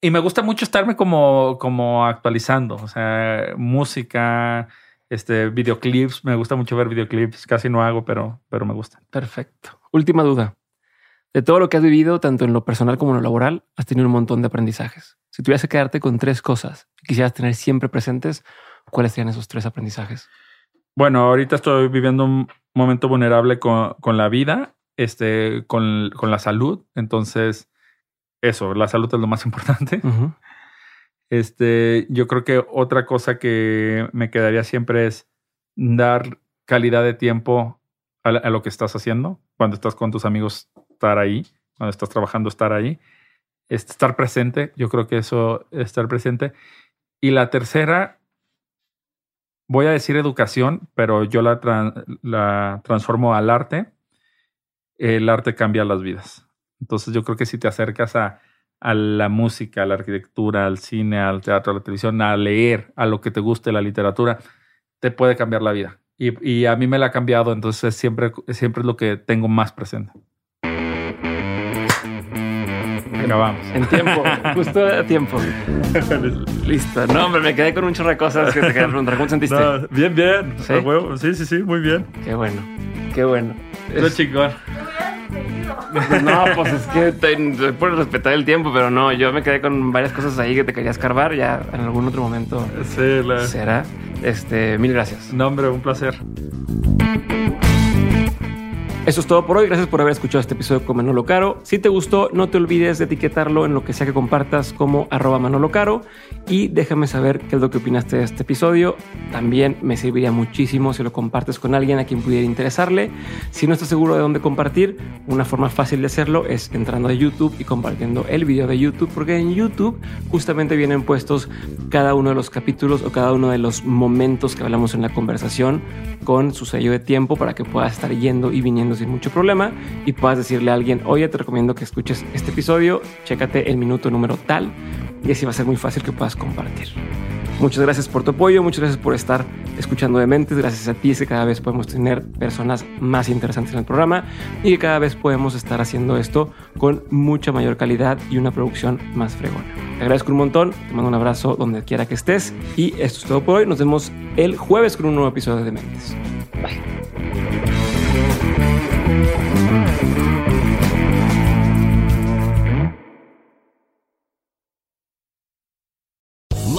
Y me gusta mucho estarme como, como actualizando. O sea, música, este, videoclips, me gusta mucho ver videoclips, casi no hago, pero, pero me gusta. Perfecto. Última duda. De todo lo que has vivido, tanto en lo personal como en lo laboral, has tenido un montón de aprendizajes. Si tuvieras que quedarte con tres cosas que quisieras tener siempre presentes, ¿cuáles serían esos tres aprendizajes? Bueno, ahorita estoy viviendo un momento vulnerable con, con la vida, este, con, con, la salud. Entonces, eso, la salud es lo más [LAUGHS] importante. Este, yo creo que otra cosa que me quedaría siempre es dar calidad de tiempo a, lo que estás haciendo. Cuando estás con tus amigos, estar ahí. Cuando estás trabajando, estar ahí. estar presente. Yo creo que eso, estar presente. Y la tercera, voy a decir educación, pero yo la, la transformo al arte. El arte cambia las vidas. Entonces yo creo que si te acercas a, a la música, a la arquitectura, al cine, al teatro, a la televisión, a leer, a lo que te guste, la literatura, te puede cambiar la vida. Y, a mí me la ha cambiado, entonces siempre, siempre es lo que tengo más presente. Acabamos. En tiempo, justo a tiempo. [LAUGHS] Listo. No, hombre, me quedé con un chorro de cosas que te quedan preguntar. ¿Cómo sentiste? bien, bien. ¿Sí? ¿Sí? sí, sí, muy bien. Qué bueno. Qué bueno. Es chingón. No, pues es que te, respetar el tiempo, pero no, yo me quedé con varias cosas ahí que te querías carbar ya en algún otro momento. Sí, la... será. Este, mil gracias. No, hombre, un placer. Eso es todo por hoy. Gracias por haber escuchado este episodio con Manolo Caro. Si te gustó, no te olvides de etiquetarlo en lo que sea que compartas como arroba Manolo Caro y déjame saber qué es lo que opinaste de este episodio. También me serviría muchísimo si lo compartes con alguien a quien pudiera interesarle. Si no estás seguro de dónde compartir, una forma fácil de hacerlo es entrando a YouTube y compartiendo el video de YouTube, porque en YouTube justamente vienen puestos cada uno de los capítulos o cada uno de los momentos que hablamos en la conversación con su sello de tiempo para que puedas estar yendo y viniendo sin mucho problema y puedas decirle a alguien, oye, te recomiendo que escuches este episodio, chécate el minuto número tal y así va a ser muy fácil que puedas compartir. Muchas gracias por tu apoyo, muchas gracias por estar escuchando de mentes, gracias a ti es que cada vez podemos tener personas más interesantes en el programa y que cada vez podemos estar haciendo esto con mucha mayor calidad y una producción más fregona. Te agradezco un montón, te mando un abrazo donde quiera que estés y esto es todo por hoy, nos vemos el jueves con un nuevo episodio de Dementes. Bye.